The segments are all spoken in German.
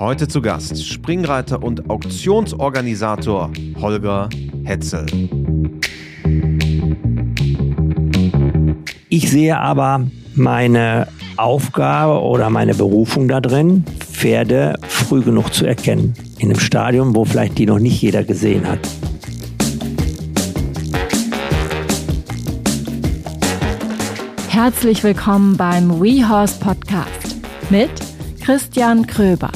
Heute zu Gast Springreiter und Auktionsorganisator Holger Hetzel. Ich sehe aber meine Aufgabe oder meine Berufung da drin, Pferde früh genug zu erkennen. In einem Stadium, wo vielleicht die noch nicht jeder gesehen hat. Herzlich willkommen beim WeHorse Podcast mit Christian Kröber.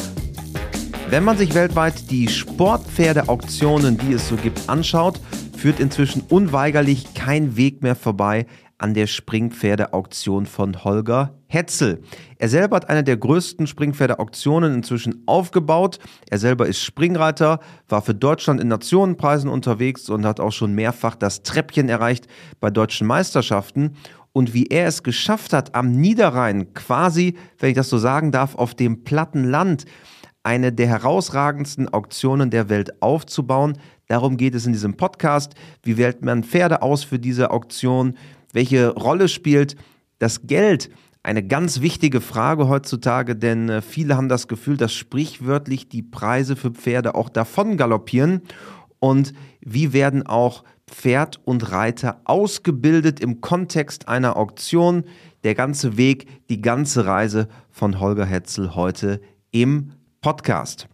Wenn man sich weltweit die Sportpferde-Auktionen, die es so gibt, anschaut, führt inzwischen unweigerlich kein Weg mehr vorbei an der Springpferde-Auktion von Holger Hetzel. Er selber hat eine der größten Springpferde-Auktionen inzwischen aufgebaut. Er selber ist Springreiter, war für Deutschland in Nationenpreisen unterwegs und hat auch schon mehrfach das Treppchen erreicht bei deutschen Meisterschaften. Und wie er es geschafft hat, am Niederrhein quasi, wenn ich das so sagen darf, auf dem platten Land, eine der herausragendsten Auktionen der Welt aufzubauen. Darum geht es in diesem Podcast. Wie wählt man Pferde aus für diese Auktion? Welche Rolle spielt das Geld? Eine ganz wichtige Frage heutzutage, denn äh, viele haben das Gefühl, dass sprichwörtlich die Preise für Pferde auch davon galoppieren. Und wie werden auch Pferd und Reiter ausgebildet im Kontext einer Auktion? Der ganze Weg, die ganze Reise von Holger Hetzel heute im Podcast.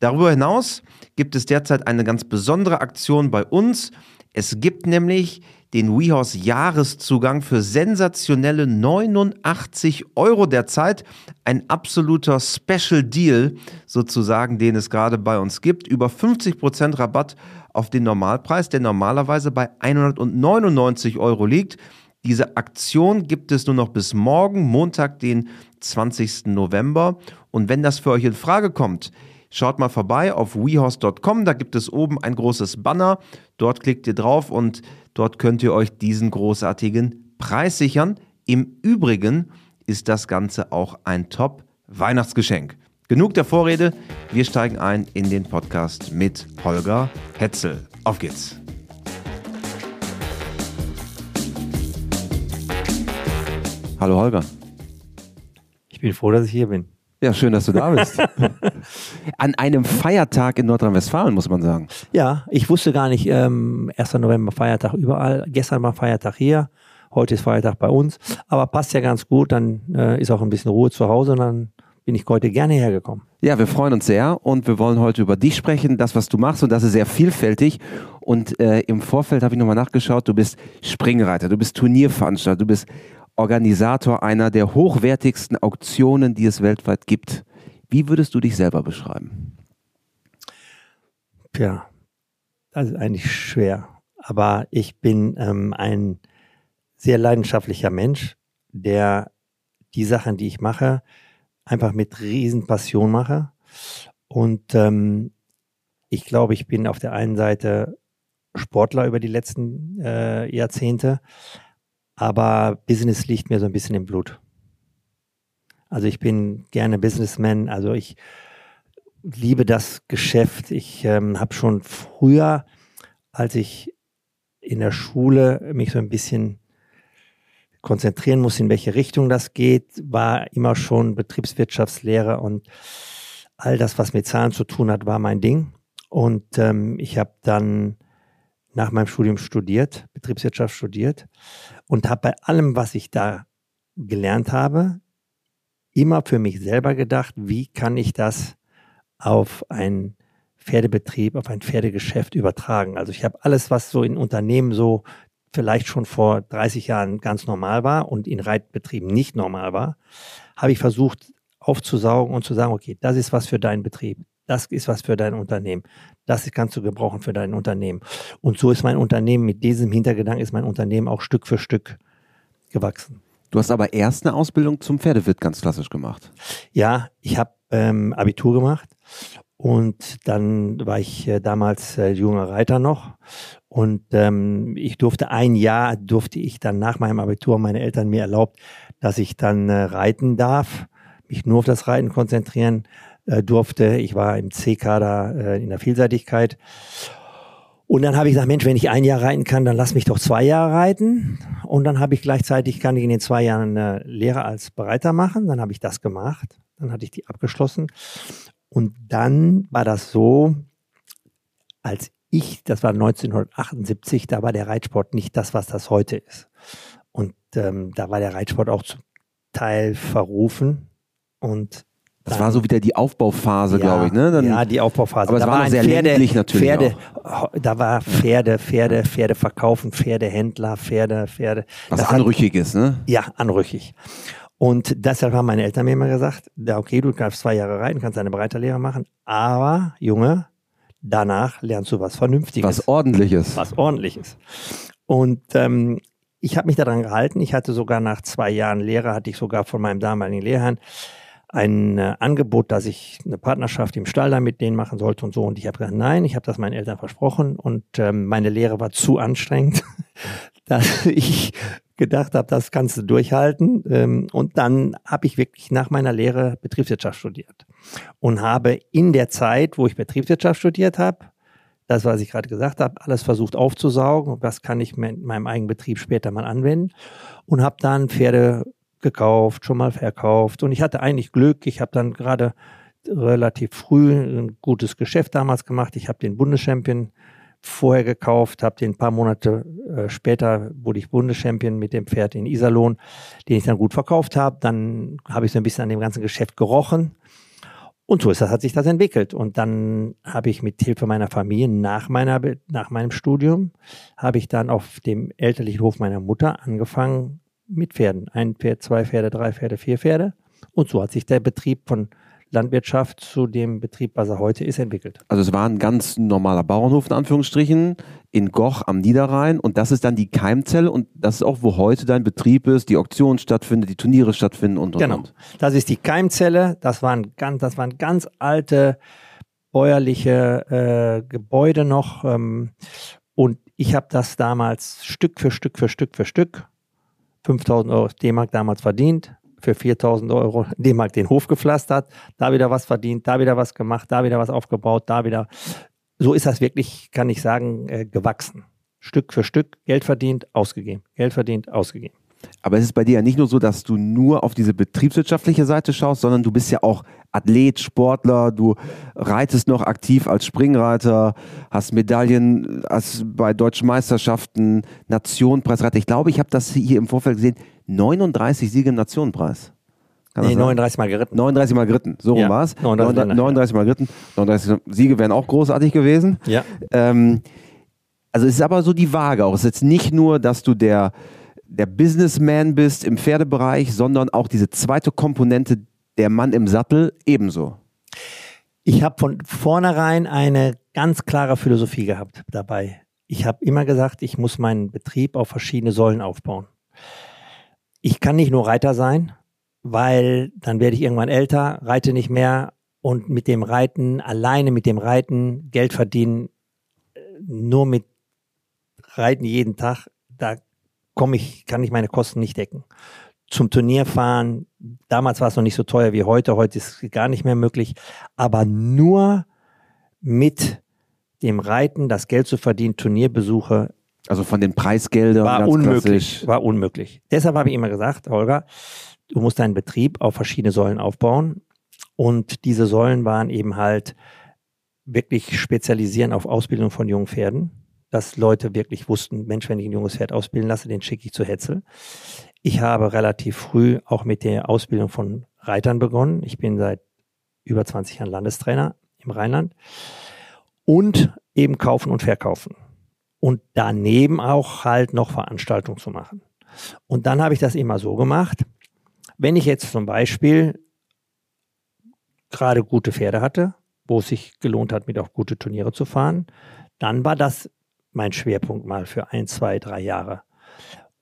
Darüber hinaus gibt es derzeit eine ganz besondere Aktion bei uns. Es gibt nämlich den WeHorse Jahreszugang für sensationelle 89 Euro derzeit. Ein absoluter Special Deal sozusagen, den es gerade bei uns gibt. Über 50% Rabatt auf den Normalpreis, der normalerweise bei 199 Euro liegt. Diese Aktion gibt es nur noch bis morgen, Montag, den 20. November. Und wenn das für euch in Frage kommt, schaut mal vorbei auf wehorse.com. Da gibt es oben ein großes Banner. Dort klickt ihr drauf und dort könnt ihr euch diesen großartigen Preis sichern. Im Übrigen ist das Ganze auch ein Top-Weihnachtsgeschenk. Genug der Vorrede, wir steigen ein in den Podcast mit Holger Hetzel. Auf geht's! Hallo Holger. Ich bin froh, dass ich hier bin. Ja, schön, dass du da bist. An einem Feiertag in Nordrhein-Westfalen, muss man sagen. Ja, ich wusste gar nicht, ähm, 1. November Feiertag überall. Gestern war Feiertag hier, heute ist Feiertag bei uns. Aber passt ja ganz gut, dann äh, ist auch ein bisschen Ruhe zu Hause und dann bin ich heute gerne hergekommen. Ja, wir freuen uns sehr und wir wollen heute über dich sprechen, das, was du machst und das ist sehr vielfältig. Und äh, im Vorfeld habe ich nochmal nachgeschaut, du bist Springreiter, du bist Turnierveranstalter, du bist Organisator einer der hochwertigsten Auktionen, die es weltweit gibt. Wie würdest du dich selber beschreiben? Tja, das ist eigentlich schwer. Aber ich bin ähm, ein sehr leidenschaftlicher Mensch, der die Sachen, die ich mache, einfach mit Riesenpassion mache. Und ähm, ich glaube, ich bin auf der einen Seite Sportler über die letzten äh, Jahrzehnte, aber Business liegt mir so ein bisschen im Blut. Also ich bin gerne Businessman, also ich liebe das Geschäft. Ich ähm, habe schon früher, als ich in der Schule mich so ein bisschen konzentrieren muss, in welche Richtung das geht, war immer schon Betriebswirtschaftslehre und all das, was mit Zahlen zu tun hat, war mein Ding. Und ähm, ich habe dann nach meinem Studium studiert, Betriebswirtschaft studiert und habe bei allem, was ich da gelernt habe, immer für mich selber gedacht, wie kann ich das auf einen Pferdebetrieb, auf ein Pferdegeschäft übertragen. Also ich habe alles, was so in Unternehmen so vielleicht schon vor 30 Jahren ganz normal war und in Reitbetrieben nicht normal war, habe ich versucht aufzusaugen und zu sagen, okay, das ist was für deinen Betrieb, das ist was für dein Unternehmen. Das kannst du gebrauchen für dein Unternehmen. Und so ist mein Unternehmen, mit diesem Hintergedanken ist mein Unternehmen auch Stück für Stück gewachsen. Du hast aber erst eine Ausbildung zum Pferdewirt ganz klassisch gemacht. Ja, ich habe ähm, Abitur gemacht und dann war ich äh, damals äh, junger Reiter noch und ähm, ich durfte ein Jahr, durfte ich dann nach meinem Abitur, meine Eltern mir erlaubt, dass ich dann äh, reiten darf, mich nur auf das Reiten konzentrieren äh, durfte. Ich war im C-Kader äh, in der Vielseitigkeit. Und dann habe ich gesagt, Mensch, wenn ich ein Jahr reiten kann, dann lass mich doch zwei Jahre reiten. Und dann habe ich gleichzeitig, kann ich in den zwei Jahren eine Lehre als Bereiter machen. Dann habe ich das gemacht. Dann hatte ich die abgeschlossen. Und dann war das so, als ich, das war 1978, da war der Reitsport nicht das, was das heute ist. Und ähm, da war der Reitsport auch zum Teil verrufen. Und das war so wieder die Aufbauphase, ja, glaube ich, ne? Dann, ja, die Aufbauphase. Aber es da war, war sehr Pferde, ländlich natürlich Pferde, auch. da war Pferde, Pferde, Pferde verkaufen, Pferdehändler, Pferde, Pferde. Was Das hat- Anrüchiges, ne? Ja, anrüchig. Und deshalb haben meine Eltern mir immer gesagt, ja, okay, du darfst zwei Jahre reiten, kannst eine Breiterlehre machen, aber Junge, danach lernst du was Vernünftiges Was Ordentliches. was ordentliches. Und ähm, ich habe mich daran gehalten. Ich hatte sogar nach zwei Jahren Lehre, hatte ich sogar von meinem damaligen Lehrherrn ein äh, Angebot, dass ich eine Partnerschaft im Stall da mit denen machen sollte und so. Und ich habe gesagt, nein, ich habe das meinen Eltern versprochen. Und ähm, meine Lehre war zu anstrengend, dass ich gedacht habe, das kannst du durchhalten. Ähm, und dann habe ich wirklich nach meiner Lehre Betriebswirtschaft studiert und habe in der Zeit, wo ich Betriebswirtschaft studiert habe, das, was ich gerade gesagt habe, alles versucht aufzusaugen. Was kann ich in meinem eigenen Betrieb später mal anwenden? Und habe dann Pferde gekauft, schon mal verkauft. Und ich hatte eigentlich Glück. Ich habe dann gerade relativ früh ein gutes Geschäft damals gemacht. Ich habe den Bundeschampion vorher gekauft, habe den ein paar Monate äh, später wurde ich Bundeschampion mit dem Pferd in Iserlohn, den ich dann gut verkauft habe. Dann habe ich so ein bisschen an dem ganzen Geschäft gerochen. Und so ist das, hat sich das entwickelt. Und dann habe ich mit Hilfe meiner Familie nach, meiner, nach meinem Studium, habe ich dann auf dem elterlichen Hof meiner Mutter angefangen mit Pferden. Ein Pferd, zwei Pferde, drei Pferde, vier Pferde. Und so hat sich der Betrieb von Landwirtschaft zu dem Betrieb, was er heute ist, entwickelt. Also es war ein ganz normaler Bauernhof in Anführungsstrichen in Goch am Niederrhein und das ist dann die Keimzelle und das ist auch, wo heute dein Betrieb ist, die Auktion stattfindet, die Turniere stattfinden und und Genau. und. Das ist die Keimzelle. Das waren ganz, das waren ganz alte bäuerliche äh, Gebäude noch. Ähm, und ich habe das damals Stück für Stück für Stück für Stück 5000 Euro D-Mark damals verdient. Für 4000 Euro D-Mark den Hof gepflastert, da wieder was verdient, da wieder was gemacht, da wieder was aufgebaut, da wieder. So ist das wirklich, kann ich sagen, äh, gewachsen. Stück für Stück Geld verdient, ausgegeben. Geld verdient, ausgegeben. Aber es ist bei dir ja nicht nur so, dass du nur auf diese betriebswirtschaftliche Seite schaust, sondern du bist ja auch Athlet, Sportler, du reitest noch aktiv als Springreiter, hast Medaillen hast bei deutschen Meisterschaften, Nationenpreisreiter. Ich glaube, ich habe das hier im Vorfeld gesehen, 39 Siege im Nationenpreis. Kann Nee, sein? 39 Mal geritten. 39 Mal geritten, so rum Ja, war es. 39 Mal, 39 Mal geritten, 39 Siege wären auch großartig gewesen. Ja. Ähm, also es ist aber so die Waage auch. Es ist jetzt nicht nur, dass du der, der Businessman bist im Pferdebereich, sondern auch diese zweite Komponente, der Mann im Sattel, ebenso. Ich habe von vornherein eine ganz klare Philosophie gehabt dabei. Ich habe immer gesagt, ich muss meinen Betrieb auf verschiedene Säulen aufbauen. Ich kann nicht nur Reiter sein, weil dann werde ich irgendwann älter, reite nicht mehr und mit dem Reiten, alleine mit dem Reiten Geld verdienen, äh, nur mit Reiten jeden Tag, da komme ich, kann ich meine Kosten nicht decken. Zum Turnier fahren, damals war es noch nicht so teuer wie heute, heute ist es gar nicht mehr möglich, aber nur mit dem Reiten das Geld zu verdienen, Turnierbesuche, Also von den Preisgeldern war unmöglich. klassisch. War unmöglich. Deshalb habe ich immer gesagt, Holger, du musst deinen Betrieb auf verschiedene Säulen aufbauen. Und diese Säulen waren eben halt wirklich spezialisieren auf Ausbildung von jungen Pferden. Dass Leute wirklich wussten, Mensch, wenn ich ein junges Pferd ausbilden lasse, den schicke ich zu Hetzel. Ich habe relativ früh auch mit der Ausbildung von Reitern begonnen. Ich bin seit über 20 Jahren Landestrainer im Rheinland. Und eben kaufen und verkaufen und daneben auch halt noch Veranstaltungen zu machen. Und dann habe ich das immer so gemacht, wenn ich jetzt zum Beispiel gerade gute Pferde hatte, wo es sich gelohnt hat, mit auf gute Turniere zu fahren, dann war das mein Schwerpunkt mal für ein, zwei, drei Jahre.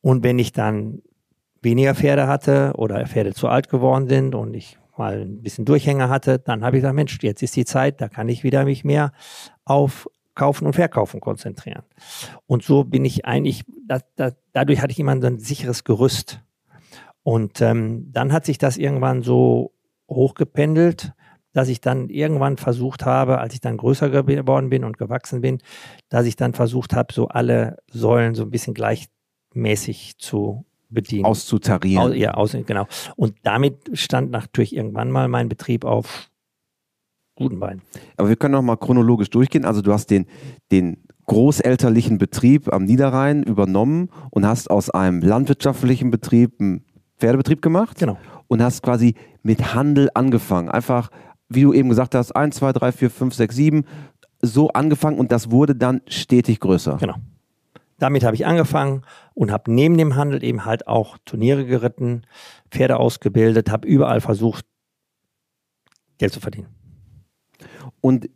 Und wenn ich dann weniger Pferde hatte oder Pferde zu alt geworden sind und ich mal ein bisschen Durchhänger hatte, dann habe ich gesagt, Mensch, jetzt ist die Zeit, da kann ich wieder mich mehr auf Kaufen und Verkaufen konzentrieren. Und so bin ich eigentlich, da, da, dadurch hatte ich immer so ein sicheres Gerüst. Und ähm, dann hat sich das irgendwann so hochgependelt, dass ich dann irgendwann versucht habe, als ich dann größer geworden bin und gewachsen bin, dass ich dann versucht habe, so alle Säulen so ein bisschen gleichmäßig zu bedienen. Auszutarieren. Au, ja, aus, genau. Und damit stand natürlich irgendwann mal mein Betrieb auf guten Beinen. Aber wir können noch mal chronologisch durchgehen. Also du hast den, den großelterlichen Betrieb am Niederrhein übernommen und hast aus einem landwirtschaftlichen Betrieb einen Pferdebetrieb gemacht. Genau. Und hast quasi mit Handel angefangen. Einfach, wie du eben gesagt hast, 1, 2, 3, 4, 5, 6, 7, so angefangen und das wurde dann stetig größer. Genau. Damit habe ich angefangen und habe neben dem Handel eben halt auch Turniere geritten, Pferde ausgebildet, habe überall versucht, Geld zu verdienen. Und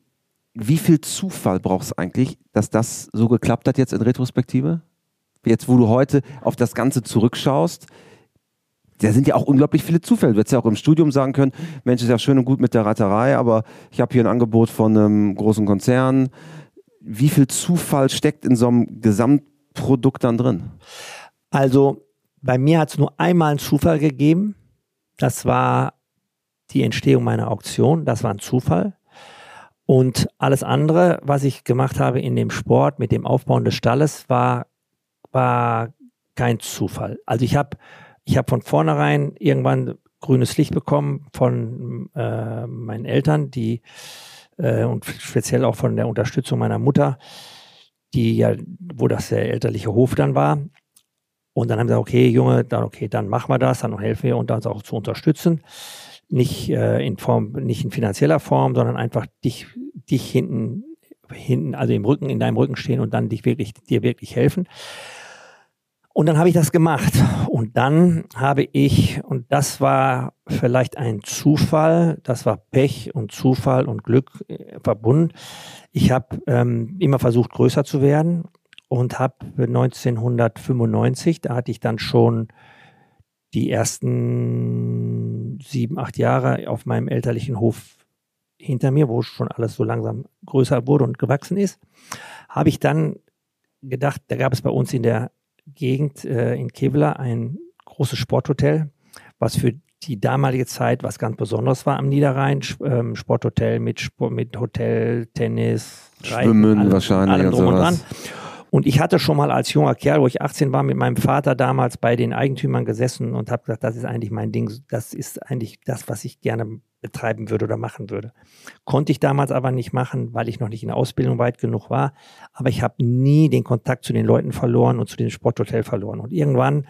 wie viel Zufall brauchst du eigentlich, dass das so geklappt hat jetzt in Retrospektive? Jetzt, wo du heute auf das Ganze zurückschaust, da sind ja auch unglaublich viele Zufälle. Du hättest ja auch im Studium sagen können, Mensch, ist ja schön und gut mit der Reiterei, aber ich habe hier ein Angebot von einem großen Konzern. Wie viel Zufall steckt in so einem Gesamtprodukt dann drin? Also bei mir hat es nur einmal einen Zufall gegeben. Das war die Entstehung meiner Auktion. Das war ein Zufall. Und alles andere, was ich gemacht habe in dem Sport mit dem Aufbauen des Stalles, war, war kein Zufall. Also ich habe ich hab von vornherein irgendwann grünes Licht bekommen von äh, meinen Eltern, die äh, und speziell auch von der Unterstützung meiner Mutter, die ja, wo das der elterliche Hof dann war. Und dann haben sie gesagt, okay, Junge, dann okay, dann machen wir das, dann helfen wir uns auch zu unterstützen nicht äh, in Form, nicht in finanzieller Form, sondern einfach dich, dich hinten, hinten, also im Rücken, in deinem Rücken stehen und dann dich wirklich, dir wirklich helfen. Und dann habe ich das gemacht. Und dann habe ich, und das war vielleicht ein Zufall, das war Pech und Zufall und Glück äh, verbunden. Ich habe ähm, immer versucht, größer zu werden und habe 1995, da hatte ich dann schon die ersten sieben, acht Jahre auf meinem elterlichen Hof hinter mir, wo schon alles so langsam größer wurde und gewachsen ist, habe ich dann gedacht, da gab es bei uns in der Gegend äh, in Kevlar ein großes Sporthotel, was für die damalige Zeit was ganz Besonderes war am Niederrhein. Ähm, Sporthotel mit, Sport, mit Hotel, Tennis, Schwimmen Reiten, wahrscheinlich. Allem drum und dran. Und ich hatte schon mal als junger Kerl, wo ich 18 war, mit meinem Vater damals bei den Eigentümern gesessen und habe gesagt, das ist eigentlich mein Ding, das ist eigentlich das, was ich gerne betreiben würde oder machen würde. Konnte ich damals aber nicht machen, weil ich noch nicht in der Ausbildung weit genug war. Aber ich habe nie den Kontakt zu den Leuten verloren und zu dem Sporthotel verloren. Und irgendwann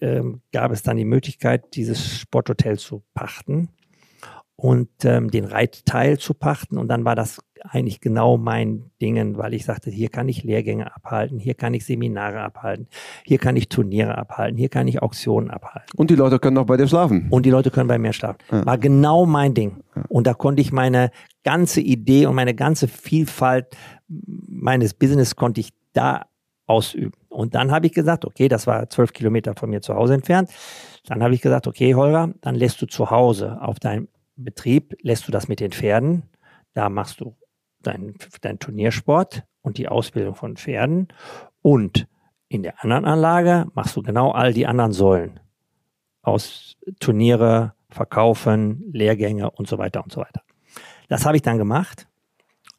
ähm, gab es dann die Möglichkeit, dieses Sporthotel zu pachten und ähm, den Reitteil zu pachten. Und dann war das eigentlich genau mein Dingen, weil ich sagte, hier kann ich Lehrgänge abhalten, hier kann ich Seminare abhalten, hier kann ich Turniere abhalten, hier kann ich Auktionen abhalten. Und die Leute können auch bei dir schlafen. Und die Leute können bei mir schlafen. Ja. War genau mein Ding. Ja. Und da konnte ich meine ganze Idee und meine ganze Vielfalt meines Business konnte ich da ausüben. Und dann habe ich gesagt, okay, das war zwölf Kilometer von mir zu Hause entfernt. Dann habe ich gesagt, okay, Holger, dann lässt du zu Hause auf deinem Betrieb, lässt du das mit den Pferden. Da machst du dein, dein Turniersport und die Ausbildung von Pferden. Und in der anderen Anlage machst du genau all die anderen Säulen. Aus Turniere, Verkaufen, Lehrgänge und so weiter und so weiter. Das habe ich dann gemacht.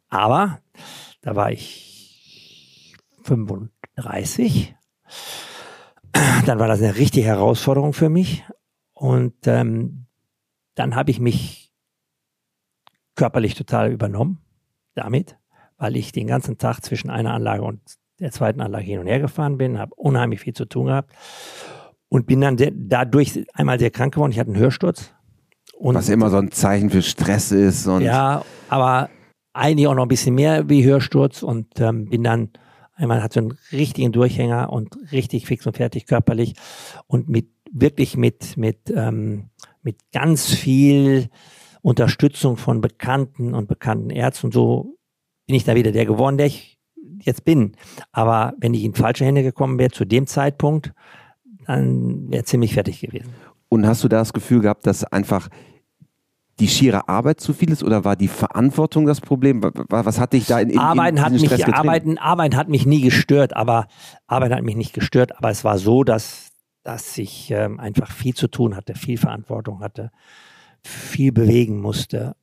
Aber da war ich 35. Dann war das eine richtige Herausforderung für mich. Und ähm, dann habe ich mich körperlich total übernommen damit, weil ich den ganzen Tag zwischen einer Anlage und der zweiten Anlage hin und her gefahren bin, habe unheimlich viel zu tun gehabt und bin dann dadurch einmal sehr krank geworden. Ich hatte einen Hörsturz. Und Was immer so ein Zeichen für Stress ist. ja, aber eigentlich auch noch ein bisschen mehr wie Hörsturz und ähm, bin dann einmal hatte einen richtigen Durchhänger und richtig fix und fertig körperlich und mit wirklich mit mit ähm, mit ganz viel Unterstützung von Bekannten und bekannten Ärzten. Und so bin ich da wieder der geworden, der ich jetzt bin. Aber wenn ich in falsche Hände gekommen wäre zu dem Zeitpunkt, dann wäre ziemlich fertig gewesen. Und hast du da das Gefühl gehabt, dass einfach die schiere Arbeit zu viel ist oder war die Verantwortung das Problem? Was hat dich da in, in Arbeiten in hat mich Arbeiten, Arbeiten hat mich nie gestört, aber Arbeiten hat mich nicht gestört, aber es war so, dass dass ich ähm, einfach viel zu tun hatte, viel Verantwortung hatte viel bewegen musste.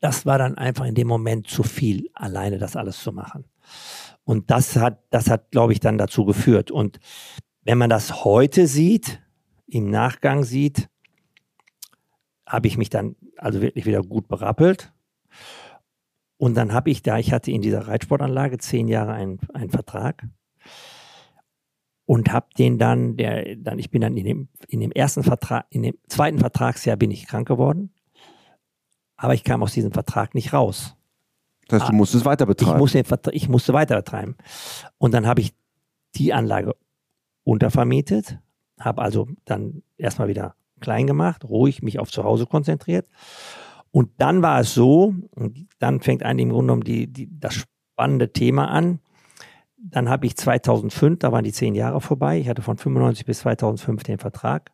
Das war dann einfach in dem Moment zu viel, alleine das alles zu machen. Und das hat, das hat, glaube ich, dann dazu geführt. Und wenn man das heute sieht, im Nachgang sieht, habe ich mich dann also wirklich wieder gut berappelt. Und dann habe ich da, ich hatte in dieser Reitsportanlage zehn Jahre einen, einen Vertrag und habe den dann, der, dann, ich bin dann in dem, in dem ersten Vertrag, in dem zweiten Vertragsjahr bin ich krank geworden, aber ich kam aus diesem Vertrag nicht raus. Das heißt, du musstest weiter betreiben. Ich musste, ich musste weiter betreiben. Und dann habe ich die Anlage untervermietet, habe also dann erstmal wieder klein gemacht, ruhig mich auf zu Hause konzentriert. Und dann war es so, und dann fängt eigentlich im Grunde genommen die, die, das spannende Thema an. Dann habe ich 2005, da waren die zehn Jahre vorbei. Ich hatte von 95 bis 2005 den Vertrag.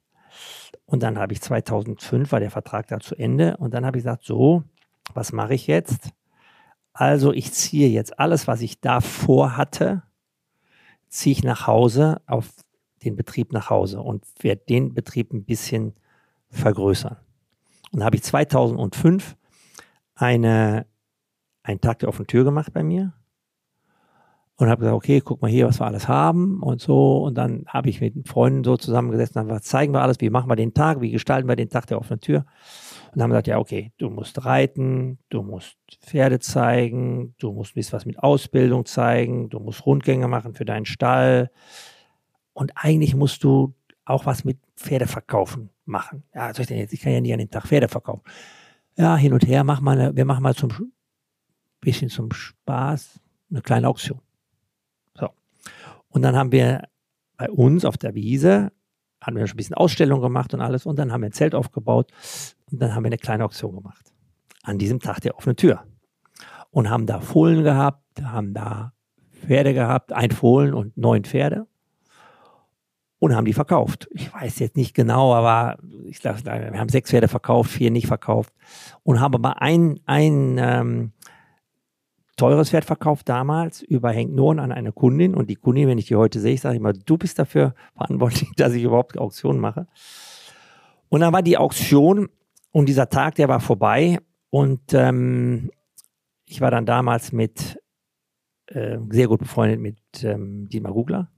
Und dann habe ich 2005, war der Vertrag da zu Ende. Und dann habe ich gesagt, so, was mache ich jetzt? Also ich ziehe jetzt alles, was ich davor hatte, ziehe ich nach Hause, auf den Betrieb nach Hause und werde den Betrieb ein bisschen vergrößern. Und habe ich 2005 eine, einen Tag der offenen Tür gemacht bei mir und habe gesagt, okay, guck mal hier, was wir alles haben und so. Und dann habe ich mit Freunden so zusammengesessen und gesagt, zeigen wir alles, wie machen wir den Tag, wie gestalten wir den Tag der offenen Tür. Und dann haben gesagt, ja, okay, du musst reiten, du musst Pferde zeigen, du musst ein was mit Ausbildung zeigen, du musst Rundgänge machen für deinen Stall. Und eigentlich musst du auch was mit Pferdeverkaufen machen. Ja, soll ich denn jetzt? Ich kann ja nicht an dem Tag Pferde verkaufen. Ja, hin und her, mach mal wir machen mal zum bisschen zum Spaß eine kleine Auktion. Und dann haben wir bei uns auf der Wiese, haben wir schon ein bisschen Ausstellung gemacht und alles. Und dann haben wir ein Zelt aufgebaut und dann haben wir eine kleine Auktion gemacht. An diesem Tag der offenen Tür. Und haben da Fohlen gehabt, haben da Pferde gehabt, ein Fohlen und neun Pferde. Und haben die verkauft. Ich weiß jetzt nicht genau, aber ich glaube, wir haben sechs Pferde verkauft, vier nicht verkauft. Und haben aber ein, ein ähm, teures Pferd verkauft damals über Henk Nohren an eine Kundin und die Kundin, wenn ich die heute sehe, ich sage immer, du bist dafür verantwortlich, dass ich überhaupt Auktionen mache. Und dann war die Auktion und dieser Tag, der war vorbei und ähm, ich war dann damals mit äh, sehr gut befreundet mit ähm, Dietmar Gugler,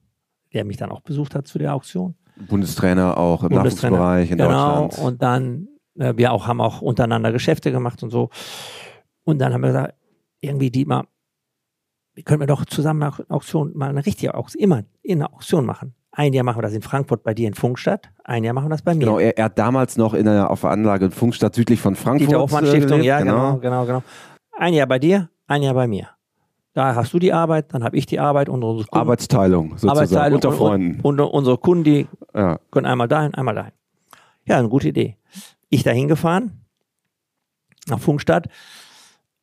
der mich dann auch besucht hat zu der Auktion. Bundestrainer auch im Nachwuchsbereich in genau, Deutschland. Und dann, äh, wir auch haben auch untereinander Geschäfte gemacht und so. Und dann haben wir gesagt, irgendwie Dietmar, können wir doch zusammen eine Auktion, mal eine richtige Auktion, immer in einer Auktion machen. Ein Jahr machen wir das in Frankfurt bei dir in Funkstadt, ein Jahr machen wir das bei mir. Genau, er, er hat damals noch in der, auf der Anlage in Funkstadt südlich von Frankfurt. Die Hoffmann Stiftung, ja, genau. genau, genau, genau. Ein Jahr bei dir, ein Jahr bei mir. Da hast du die Arbeit, dann habe ich die Arbeit und unsere Kunden, Arbeitsteilung sozusagen Arbeitsteilung unter Freunden. Und, und, unsere Kunden, die ja. können einmal dahin, einmal dahin. Ja, eine gute Idee. Ich dahin gefahren, nach Funkstadt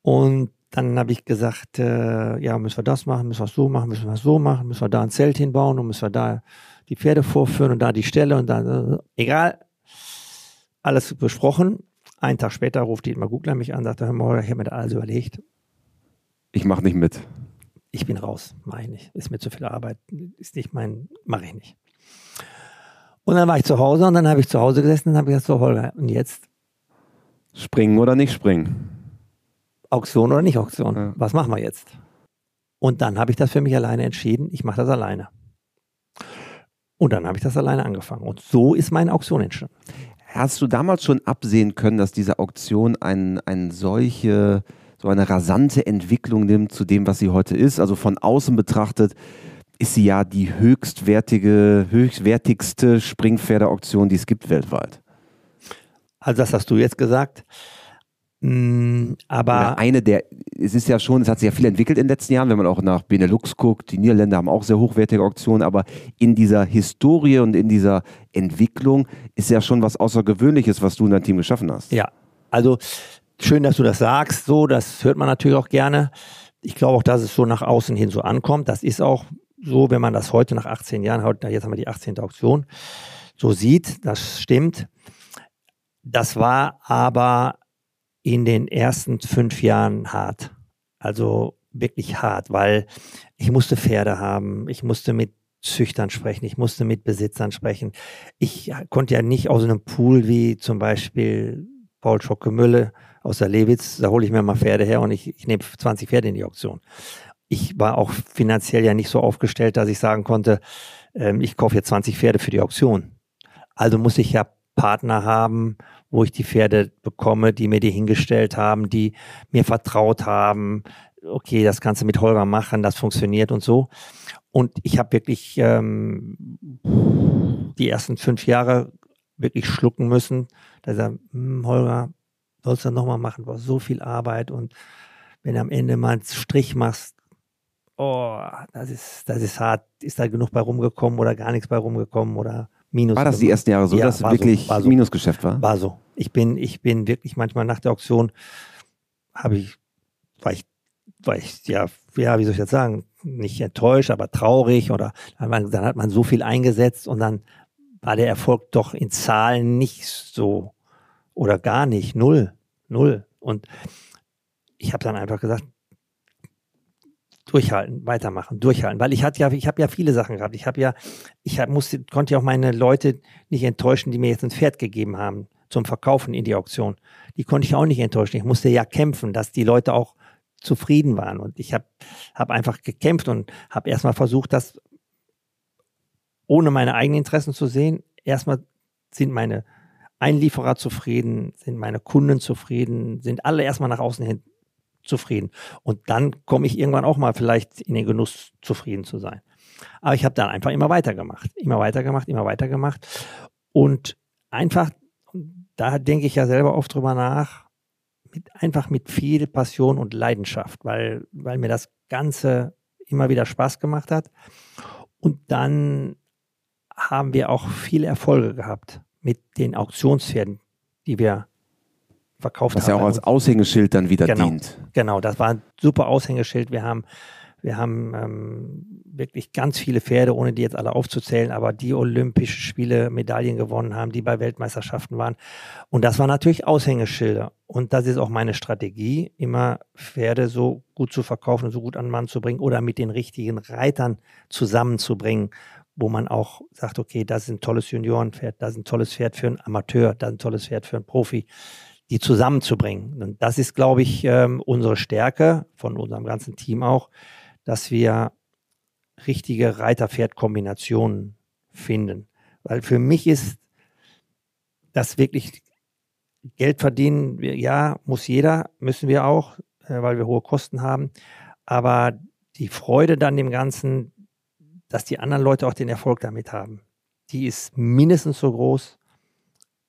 und dann habe ich gesagt, äh, ja, müssen wir das machen, müssen wir so machen, müssen wir so machen, müssen wir da ein Zelt hinbauen und müssen wir da die Pferde vorführen und da die Stelle und dann, äh, egal, alles besprochen. Einen Tag später ruft Dietmar Gugler mich an, sagte, hör mal, ich habe mir da alles überlegt. Ich mache nicht mit. Ich bin raus, mache ich nicht. Ist mir zu viel Arbeit, ist nicht mein, mache ich nicht. Und dann war ich zu Hause und dann habe ich zu Hause gesessen und habe gesagt, so Holger, und jetzt? Springen oder nicht springen? Auktion oder nicht Auktion? Ja. Was machen wir jetzt? Und dann habe ich das für mich alleine entschieden, ich mache das alleine. Und dann habe ich das alleine angefangen. Und so ist meine Auktion entstanden. Hast du damals schon absehen können, dass diese Auktion ein, ein solche, so eine rasante Entwicklung nimmt zu dem, was sie heute ist? Also von außen betrachtet ist sie ja die höchstwertige, höchstwertigste Springpferdeauktion, die es gibt weltweit. Also das hast du jetzt gesagt. Mm, aber Oder eine der, es ist ja schon, es hat sich ja viel entwickelt in den letzten Jahren, wenn man auch nach Benelux guckt. Die Niederländer haben auch sehr hochwertige Auktionen, aber in dieser Historie und in dieser Entwicklung ist ja schon was Außergewöhnliches, was du in deinem Team geschaffen hast. Ja, also schön, dass du das sagst. So, das hört man natürlich auch gerne. Ich glaube auch, dass es so nach außen hin so ankommt. Das ist auch so, wenn man das heute nach 18 Jahren, jetzt haben wir die 18. Auktion, so sieht. Das stimmt. Das war aber in den ersten fünf Jahren hart. Also wirklich hart, weil ich musste Pferde haben, ich musste mit Züchtern sprechen, ich musste mit Besitzern sprechen. Ich konnte ja nicht aus einem Pool wie zum Beispiel Paul Schocke-Mülle aus der Lewitz, da hole ich mir mal Pferde her und ich, ich nehme 20 Pferde in die Auktion. Ich war auch finanziell ja nicht so aufgestellt, dass ich sagen konnte, ähm, ich kaufe jetzt 20 Pferde für die Auktion. Also muss ich ja Partner haben, wo ich die Pferde bekomme, die mir die hingestellt haben, die mir vertraut haben. Okay, das kannst du mit Holger machen, das funktioniert und so. Und ich habe wirklich ähm, die ersten fünf Jahre wirklich schlucken müssen. Da sagt, hm, Holger, sollst du nochmal machen, hast so viel Arbeit und wenn du am Ende mal einen Strich machst, oh, das ist, das ist hart. Ist da genug bei rumgekommen oder gar nichts bei rumgekommen oder Minus. War das die ersten Jahre so, ja, dass es wirklich so, so. Minusgeschäft war? War so. Ich bin, ich bin wirklich manchmal nach der Auktion habe ich, war ich, war ich, ja, ja, wie soll ich das sagen, nicht enttäuscht, aber traurig oder dann, man, dann hat man so viel eingesetzt und dann war der Erfolg doch in Zahlen nicht so oder gar nicht, null, null. Und ich habe dann einfach gesagt, durchhalten, weitermachen, durchhalten, weil ich hatte ja, ich habe ja viele Sachen gehabt. Ich habe ja, ich hab, musste, konnte ja auch meine Leute nicht enttäuschen, die mir jetzt ein Pferd gegeben haben zum Verkaufen in die Auktion. Die konnte ich auch nicht enttäuschen. Ich musste ja kämpfen, dass die Leute auch zufrieden waren. Und ich habe hab einfach gekämpft und habe erstmal versucht, das ohne meine eigenen Interessen zu sehen. Erstmal sind meine Einlieferer zufrieden, sind meine Kunden zufrieden, sind alle erstmal nach außen hin zufrieden. Und dann komme ich irgendwann auch mal vielleicht in den Genuss, zufrieden zu sein. Aber ich habe dann einfach immer weitergemacht, immer weitergemacht, immer weitergemacht. Und einfach, da denke ich ja selber oft drüber nach, mit, einfach mit viel Passion und Leidenschaft, weil, weil mir das Ganze immer wieder Spaß gemacht hat. Und dann haben wir auch viele Erfolge gehabt mit den Auktionspferden, die wir verkauft Was haben. Was ja auch als Aushängeschild dann wieder genau, dient. Genau, das war ein super Aushängeschild. Wir haben, wir haben ähm, wirklich ganz viele Pferde, ohne die jetzt alle aufzuzählen, aber die Olympische Spiele Medaillen gewonnen haben, die bei Weltmeisterschaften waren. Und das waren natürlich Aushängeschilder. Und das ist auch meine Strategie, immer Pferde so gut zu verkaufen, so gut an den Mann zu bringen oder mit den richtigen Reitern zusammenzubringen wo man auch sagt, okay, das ist ein tolles Juniorenpferd, das ist ein tolles Pferd für einen Amateur, das ist ein tolles Pferd für einen Profi die zusammenzubringen. Und das ist, glaube ich, ähm, unsere Stärke von unserem ganzen Team auch, dass wir richtige Reiter-Pferd-Kombinationen finden. Weil für mich ist das wirklich Geld verdienen, ja, muss jeder, müssen wir auch, äh, weil wir hohe Kosten haben. Aber die Freude dann dem Ganzen, dass die anderen Leute auch den Erfolg damit haben, die ist mindestens so groß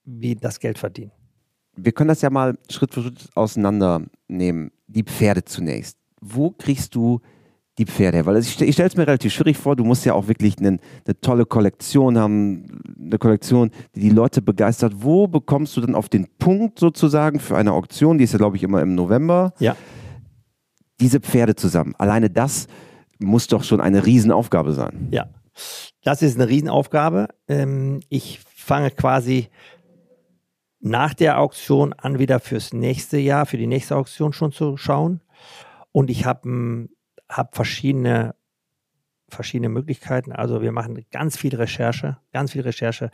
wie das Geld verdienen wir können das ja mal Schritt für Schritt auseinandernehmen. Die Pferde zunächst. Wo kriegst du die Pferde her? Weil ich, ich stelle es mir relativ schwierig vor, du musst ja auch wirklich eine, eine, tolle Kollektion haben, eine Kollektion, die die Leute begeistert. Wo bekommst du dann auf den Punkt sozusagen für eine Auktion, die ist ja glaube ich immer im November, ja. diese Pferde zusammen? Alleine das muss doch schon eine Riesenaufgabe sein. Ja, das ist eine Riesenaufgabe. Ähm, ich fange quasi nach der Auktion an wieder fürs nächste Jahr, für die nächste Auktion schon zu schauen. Und ich habe hab verschiedene, verschiedene Möglichkeiten. Also wir machen ganz viel Recherche, ganz viel Recherche.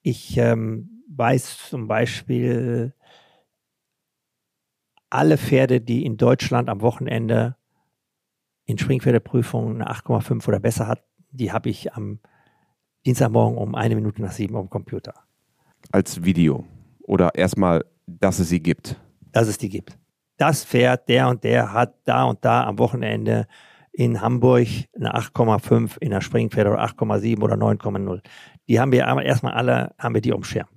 Ich ähm, weiß zum Beispiel alle Pferde, die in Deutschland am Wochenende in Springpferdeprüfungen eine 8,5 oder besser hat, die habe ich am Dienstagmorgen um eine Minute nach sieben am Computer. Als Video. Oder erstmal, dass es sie gibt? Dass es die gibt. Das Pferd, der und der hat da und da am Wochenende in Hamburg eine 8,5 in der Springpferd oder 8,7 oder 9,0. Die haben wir erstmal alle, haben wir die umschirmt.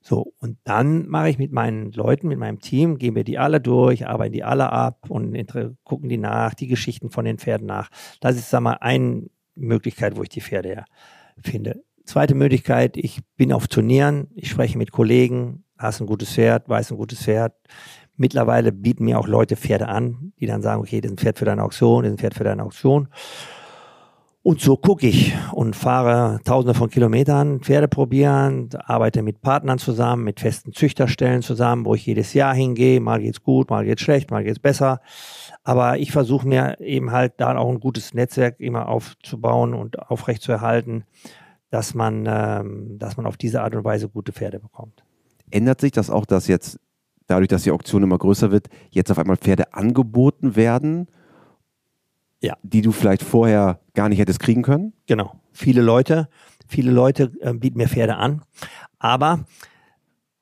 So, und dann mache ich mit meinen Leuten, mit meinem Team, gehen wir die alle durch, arbeiten die alle ab und gucken die nach, die Geschichten von den Pferden nach. Das ist, sag mal, eine Möglichkeit, wo ich die Pferde finde. Zweite Möglichkeit, ich bin auf Turnieren, ich spreche mit Kollegen, hast ein gutes Pferd, weiß ein gutes Pferd. Mittlerweile bieten mir auch Leute Pferde an, die dann sagen, okay, das ist ein Pferd für deine Auktion, das ist ein Pferd für deine Auktion. Und so gucke ich und fahre tausende von Kilometern, Pferde probieren, arbeite mit Partnern zusammen, mit festen Züchterstellen zusammen, wo ich jedes Jahr hingehe. Mal geht's gut, mal geht's schlecht, mal geht's besser. Aber ich versuche mir eben halt da auch ein gutes Netzwerk immer aufzubauen und aufrechtzuerhalten, dass man, ähm, dass man auf diese Art und Weise gute Pferde bekommt. Ändert sich das auch, dass jetzt dadurch, dass die Auktion immer größer wird, jetzt auf einmal Pferde angeboten werden, ja. die du vielleicht vorher gar nicht hättest kriegen können? Genau. Viele Leute, viele Leute äh, bieten mir Pferde an. Aber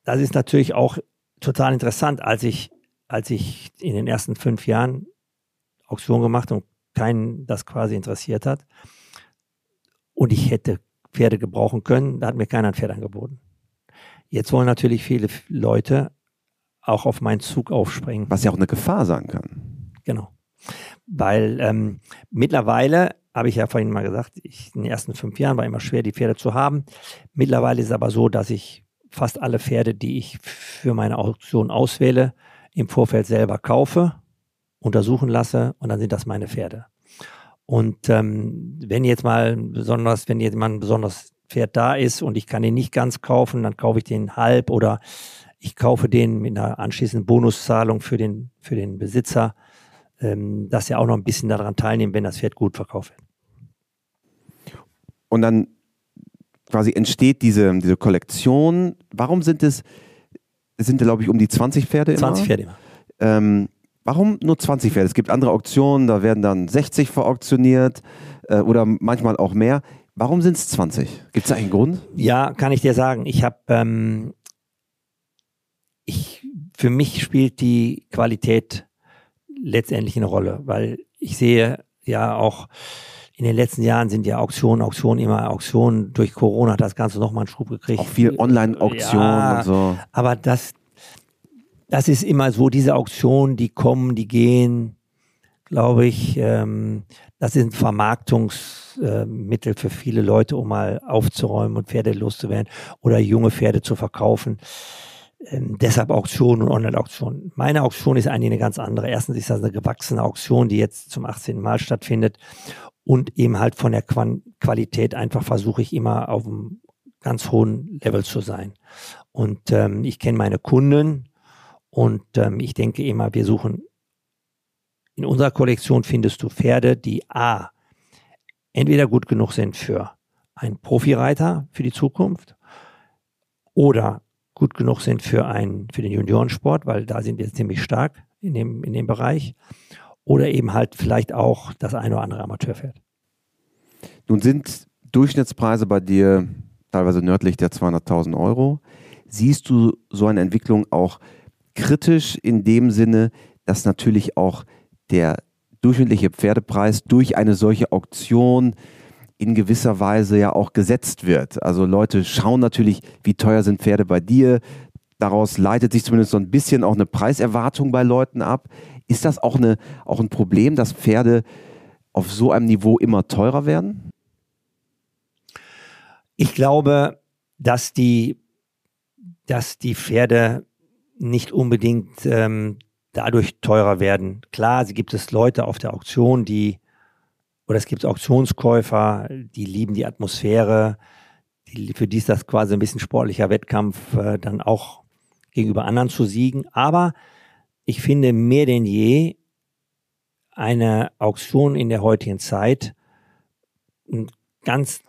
das ist natürlich auch total interessant, als ich, als ich in den ersten fünf Jahren Auktion gemacht und keinen das quasi interessiert hat und ich hätte Pferde gebrauchen können, da hat mir keiner ein Pferd angeboten. Jetzt wollen natürlich viele Leute auch auf meinen Zug aufspringen. Was ja auch eine Gefahr sein kann. Genau. Weil ähm, mittlerweile, habe ich ja vorhin mal gesagt, ich, in den ersten fünf Jahren war immer schwer, die Pferde zu haben. Mittlerweile ist es aber so, dass ich fast alle Pferde, die ich für meine Auktion auswähle, im Vorfeld selber kaufe, untersuchen lasse und dann sind das meine Pferde. Und ähm, wenn jetzt mal besonders, wenn jetzt mal ein besonderes Pferd da ist und ich kann den nicht ganz kaufen, dann kaufe ich den halb oder ich kaufe den mit einer anschließenden Bonuszahlung für den, für den Besitzer, ähm, dass er auch noch ein bisschen daran teilnimmt, wenn das Pferd gut verkauft wird. Und dann quasi entsteht diese, diese Kollektion. Warum sind es, es sind glaube ich um die 20 Pferde 20 immer? Pferde immer. Ähm, warum nur 20 Pferde? Es gibt andere Auktionen, da werden dann 60 verauktioniert äh, oder manchmal auch mehr. Warum sind es 20? Gibt es da einen Grund? Ja, kann ich dir sagen. Ich habe, ähm, ich, für mich spielt die Qualität letztendlich eine Rolle, weil ich sehe ja auch in den letzten Jahren sind ja Auktionen, Auktionen, immer Auktionen. Durch Corona hat das Ganze nochmal einen Schub gekriegt. Auch viel Online-Auktionen ja, und so. Aber das, das ist immer so, diese Auktionen, die kommen, die gehen, glaube ich, ähm, das sind Vermarktungsmittel äh, für viele Leute, um mal aufzuräumen und Pferde loszuwerden oder junge Pferde zu verkaufen. Ähm, deshalb Auktion und Online-Auktion. Meine Auktion ist eigentlich eine ganz andere. Erstens ist das eine gewachsene Auktion, die jetzt zum 18. Mal stattfindet. Und eben halt von der Quan Qualität einfach versuche ich immer auf einem ganz hohen Level zu sein. Und ähm, ich kenne meine Kunden und ähm, ich denke immer, wir suchen in unserer Kollektion findest du Pferde, die A, entweder gut genug sind für einen Profireiter für die Zukunft oder gut genug sind für, einen, für den Juniorensport, weil da sind wir ziemlich stark in dem, in dem Bereich. Oder eben halt vielleicht auch das eine oder andere Amateurpferd. Nun sind Durchschnittspreise bei dir teilweise nördlich der 200.000 Euro. Siehst du so eine Entwicklung auch kritisch in dem Sinne, dass natürlich auch der durchschnittliche Pferdepreis durch eine solche Auktion in gewisser Weise ja auch gesetzt wird. Also Leute schauen natürlich, wie teuer sind Pferde bei dir. Daraus leitet sich zumindest so ein bisschen auch eine Preiserwartung bei Leuten ab. Ist das auch, eine, auch ein Problem, dass Pferde auf so einem Niveau immer teurer werden? Ich glaube, dass die, dass die Pferde nicht unbedingt ähm, dadurch teurer werden. Klar, sie gibt es Leute auf der Auktion, die, oder es gibt Auktionskäufer, die lieben die Atmosphäre, die, für die ist das quasi ein bisschen sportlicher Wettkampf, äh, dann auch gegenüber anderen zu siegen. Aber ich finde mehr denn je eine Auktion in der heutigen Zeit ein ganz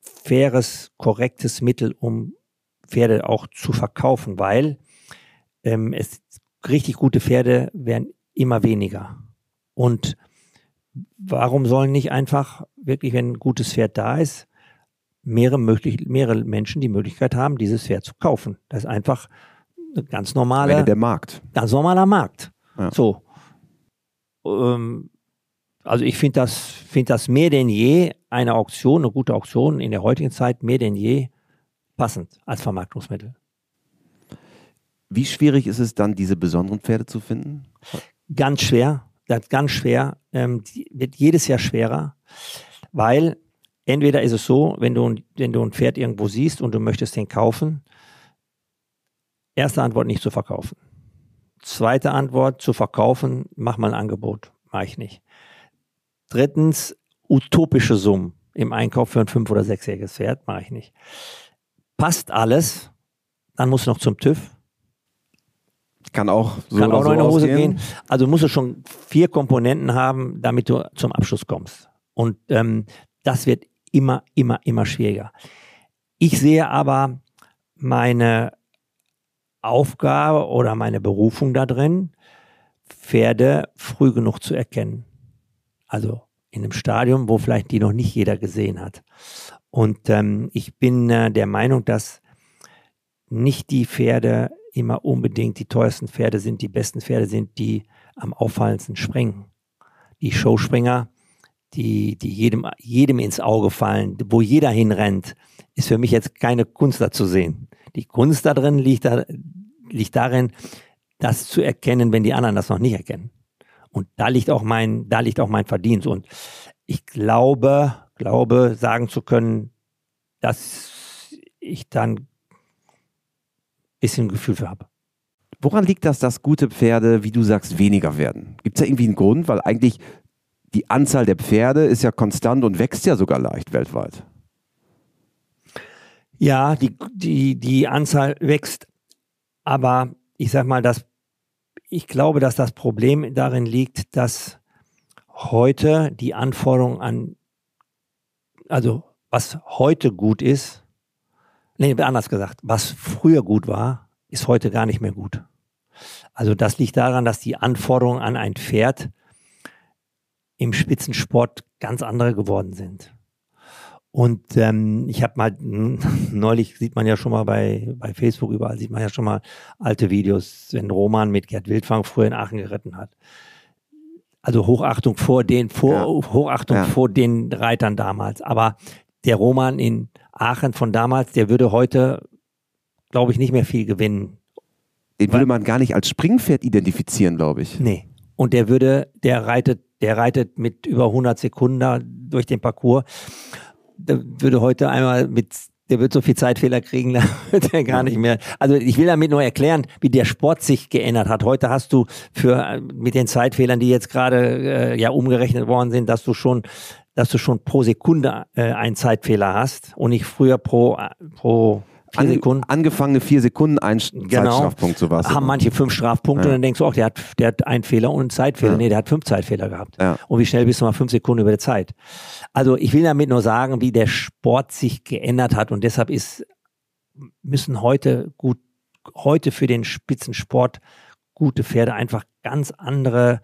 faires, korrektes Mittel, um Pferde auch zu verkaufen, weil ähm, es richtig gute Pferde werden immer weniger. Und warum sollen nicht einfach wirklich, wenn ein gutes Pferd da ist, mehrere, möglich, mehrere Menschen die Möglichkeit haben, dieses Pferd zu kaufen? Das ist einfach eine ganz normale. der Markt. Ganz normaler Markt. Ja. So. Ähm, also ich finde das, finde das mehr denn je eine Auktion, eine gute Auktion in der heutigen Zeit mehr denn je passend als Vermarktungsmittel. Wie schwierig ist es dann, diese besonderen Pferde zu finden? Ganz schwer, ganz schwer. Ähm, wird jedes Jahr schwerer, weil entweder ist es so, wenn du, wenn du ein Pferd irgendwo siehst und du möchtest den kaufen, erste Antwort nicht zu verkaufen. Zweite Antwort zu verkaufen, mach mal ein Angebot, mache ich nicht. Drittens utopische Summen im Einkauf für ein fünf- oder sechsjähriges Pferd, mache ich nicht. Passt alles, dann muss noch zum TÜV, kann auch so Kann auch noch in die Hose gehen. Also musst du schon vier Komponenten haben, damit du zum Abschluss kommst. Und ähm, das wird immer, immer, immer schwieriger. Ich sehe aber meine Aufgabe oder meine Berufung da drin, Pferde früh genug zu erkennen. Also in einem Stadium, wo vielleicht die noch nicht jeder gesehen hat. Und ähm, ich bin äh, der Meinung, dass nicht die Pferde immer unbedingt die teuersten Pferde sind, die besten Pferde sind, die am auffallendsten springen. Die Showspringer, die, die jedem, jedem ins Auge fallen, wo jeder hinrennt, ist für mich jetzt keine Kunst da zu sehen. Die Kunst da drin liegt, da, liegt darin, das zu erkennen, wenn die anderen das noch nicht erkennen. Und da liegt auch mein, da liegt auch mein Verdienst. Und ich glaube, glaube, sagen zu können, dass ich dann bisschen Gefühl für habe. Woran liegt das, dass gute Pferde, wie du sagst, weniger werden? Gibt es da irgendwie einen Grund? Weil eigentlich die Anzahl der Pferde ist ja konstant und wächst ja sogar leicht weltweit. Ja, die, die, die Anzahl wächst, aber ich sag mal, dass ich glaube, dass das Problem darin liegt, dass heute die Anforderung an, also was heute gut ist, nee, anders gesagt, was früher gut war, ist heute gar nicht mehr gut. Also das liegt daran, dass die Anforderungen an ein Pferd im Spitzensport ganz andere geworden sind. Und ähm, ich habe mal, neulich sieht man ja schon mal bei, bei Facebook überall, sieht man ja schon mal alte Videos, wenn Roman mit Gerd Wildfang früher in Aachen geritten hat. Also Hochachtung vor den, vor, ja. Hochachtung ja. vor den Reitern damals. Aber der Roman in Aachen von damals, der würde heute, glaube ich, nicht mehr viel gewinnen. Den würde man gar nicht als Springpferd identifizieren, glaube ich. Nee. Und der würde, der reitet, der reitet mit über 100 Sekunden durch den Parcours der würde heute einmal mit der wird so viel Zeitfehler kriegen, da wird er gar nicht mehr. Also ich will damit nur erklären, wie der Sport sich geändert hat. Heute hast du für mit den Zeitfehlern, die jetzt gerade äh, ja umgerechnet worden sind, dass du schon dass du schon pro Sekunde äh, einen Zeitfehler hast und nicht früher pro pro Vier Sekunden. Angefangene vier Sekunden, ein genau. Zeitstrafpunkt, sowas. Haben manche fünf Strafpunkte ja. und dann denkst du auch, der hat, der hat einen Fehler und einen Zeitfehler. Ja. Nee, der hat fünf Zeitfehler gehabt. Ja. Und wie schnell bist du mal fünf Sekunden über der Zeit? Also ich will damit nur sagen, wie der Sport sich geändert hat und deshalb ist, müssen heute gut, heute für den Spitzensport gute Pferde einfach ganz andere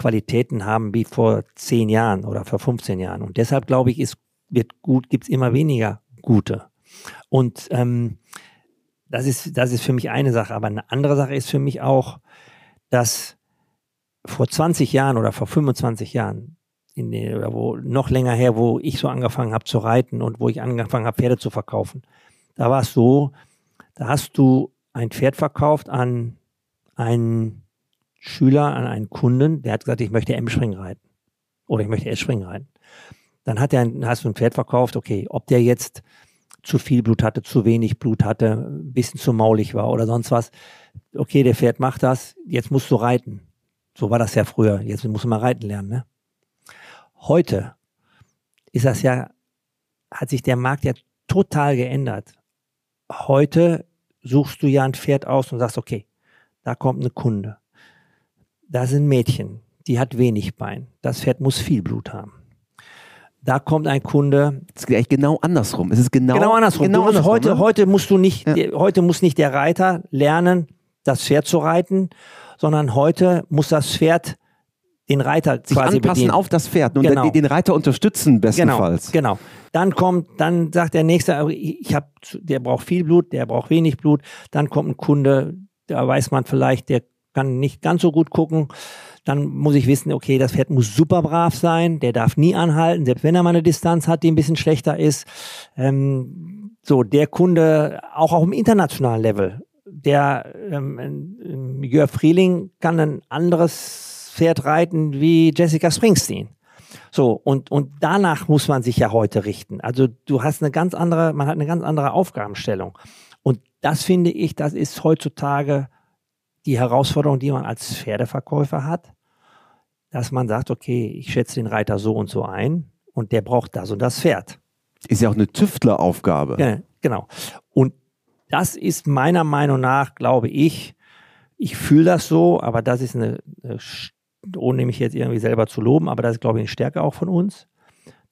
Qualitäten haben wie vor zehn Jahren oder vor 15 Jahren. Und deshalb glaube ich, ist, wird gut, gibt's immer weniger gute. Und ähm, das, ist, das ist für mich eine Sache. Aber eine andere Sache ist für mich auch, dass vor 20 Jahren oder vor 25 Jahren, in den, oder wo noch länger her, wo ich so angefangen habe zu reiten und wo ich angefangen habe, Pferde zu verkaufen, da war es so, da hast du ein Pferd verkauft an einen Schüler, an einen Kunden, der hat gesagt, ich möchte M-Spring reiten. Oder ich möchte S-Spring reiten. Dann hat er, hast du ein Pferd verkauft, okay, ob der jetzt zu viel Blut hatte, zu wenig Blut hatte, ein bisschen zu maulig war oder sonst was. Okay, der Pferd macht das, jetzt musst du reiten. So war das ja früher. Jetzt musst du mal reiten lernen. Ne? Heute ist das ja, hat sich der Markt ja total geändert. Heute suchst du ja ein Pferd aus und sagst, okay, da kommt eine Kunde. Da sind Mädchen, die hat wenig Bein. Das Pferd muss viel Blut haben da kommt ein Kunde. Es geht eigentlich genau andersrum. Es ist genau, genau andersrum. Genau andersrum heute, ne? heute musst du nicht, ja. heute muss nicht der Reiter lernen, das Pferd zu reiten, sondern heute muss das Pferd den Reiter sich quasi anpassen bedienen. auf das Pferd und genau. den Reiter unterstützen bestenfalls. Genau, genau. Dann kommt, dann sagt der nächste, ich habe, der braucht viel Blut, der braucht wenig Blut. Dann kommt ein Kunde, da weiß man vielleicht, der kann nicht ganz so gut gucken dann muss ich wissen, okay, das Pferd muss super brav sein, der darf nie anhalten, selbst wenn er mal eine Distanz hat, die ein bisschen schlechter ist. Ähm, so, der Kunde, auch auf dem internationalen Level, der ähm, Jörg Frieling kann ein anderes Pferd reiten wie Jessica Springsteen. So, und, und danach muss man sich ja heute richten. Also du hast eine ganz andere, man hat eine ganz andere Aufgabenstellung. Und das finde ich, das ist heutzutage die Herausforderung, die man als Pferdeverkäufer hat, dass man sagt, okay, ich schätze den Reiter so und so ein und der braucht das und das Pferd. Ist ja auch eine Tüftleraufgabe. Ja, genau. Und das ist meiner Meinung nach, glaube ich, ich fühle das so, aber das ist eine, ohne mich jetzt irgendwie selber zu loben, aber das ist, glaube ich, eine Stärke auch von uns,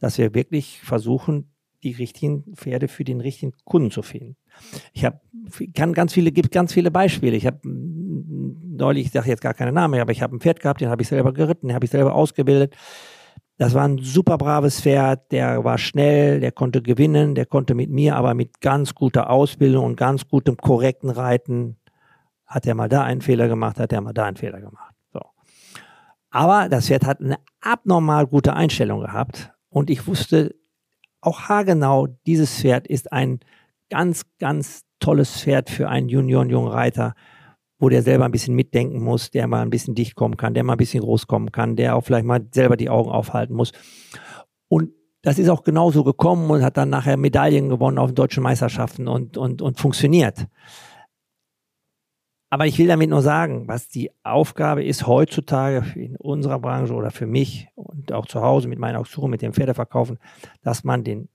dass wir wirklich versuchen, die richtigen Pferde für den richtigen Kunden zu finden. Ich habe kann ganz viele gibt ganz viele Beispiele. Ich habe neulich, ich sage jetzt gar keine Namen mehr, aber ich habe ein Pferd gehabt, den habe ich selber geritten, den habe ich selber ausgebildet. Das war ein super braves Pferd, der war schnell, der konnte gewinnen, der konnte mit mir, aber mit ganz guter Ausbildung und ganz gutem korrekten Reiten, hat er mal da einen Fehler gemacht, hat er mal da einen Fehler gemacht. So. Aber das Pferd hat eine abnormal gute Einstellung gehabt und ich wusste auch haargenau, dieses Pferd ist ein ganz, ganz tolles Pferd für einen Junioren-jungen Reiter, wo der selber ein bisschen mitdenken muss, der mal ein bisschen dicht kommen kann, der mal ein bisschen groß kommen kann, der auch vielleicht mal selber die Augen aufhalten muss. Und das ist auch genauso gekommen und hat dann nachher Medaillen gewonnen auf den deutschen Meisterschaften und, und, und funktioniert. Aber ich will damit nur sagen, was die Aufgabe ist heutzutage in unserer Branche oder für mich und auch zu Hause mit meinen Auktionen, mit dem Pferdeverkaufen, dass man den,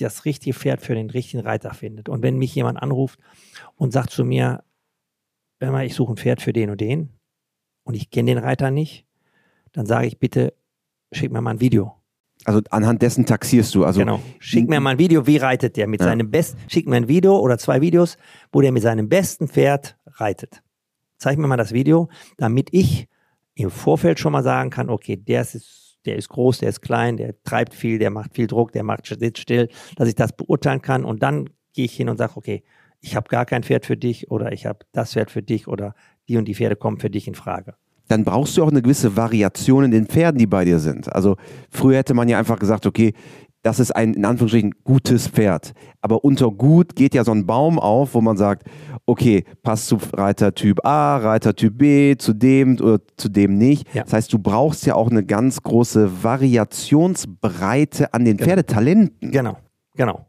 das richtige Pferd für den richtigen Reiter findet. Und wenn mich jemand anruft und sagt zu mir, hör mal, ich suche ein Pferd für den und den und ich kenne den Reiter nicht, dann sage ich bitte, schick mir mal ein Video. Also anhand dessen taxierst du. Also genau. Schick mir mal ein Video, wie reitet der mit ja. seinem besten, schick mir ein Video oder zwei Videos, wo der mit seinem besten Pferd reitet. Zeig mir mal das Video, damit ich im Vorfeld schon mal sagen kann, okay, der ist, der ist groß, der ist klein, der treibt viel, der macht viel Druck, der macht sitzt still, dass ich das beurteilen kann und dann gehe ich hin und sage, okay, ich habe gar kein Pferd für dich oder ich habe das Pferd für dich oder die und die Pferde kommen für dich in Frage. Dann brauchst du auch eine gewisse Variation in den Pferden, die bei dir sind. Also früher hätte man ja einfach gesagt, okay, das ist ein in Anführungsstrichen gutes Pferd. Aber unter gut geht ja so ein Baum auf, wo man sagt, okay, passt zu Reiter Typ A, Reiter Typ B, zu dem oder zu dem nicht. Ja. Das heißt, du brauchst ja auch eine ganz große Variationsbreite an den genau. Pferdetalenten. Genau, genau.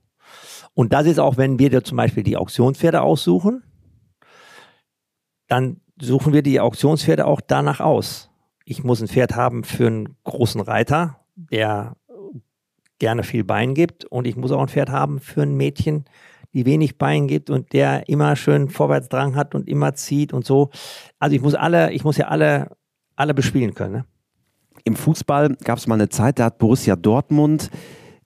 Und das ist auch, wenn wir dir zum Beispiel die Auktionspferde aussuchen, dann suchen wir die Auktionspferde auch danach aus. Ich muss ein Pferd haben für einen großen Reiter, der gerne viel Bein gibt. Und ich muss auch ein Pferd haben für ein Mädchen, die wenig Bein gibt und der immer schön Vorwärtsdrang hat und immer zieht und so. Also ich muss alle, ich muss ja alle, alle bespielen können. Ne? Im Fußball gab es mal eine Zeit, da hat Borussia Dortmund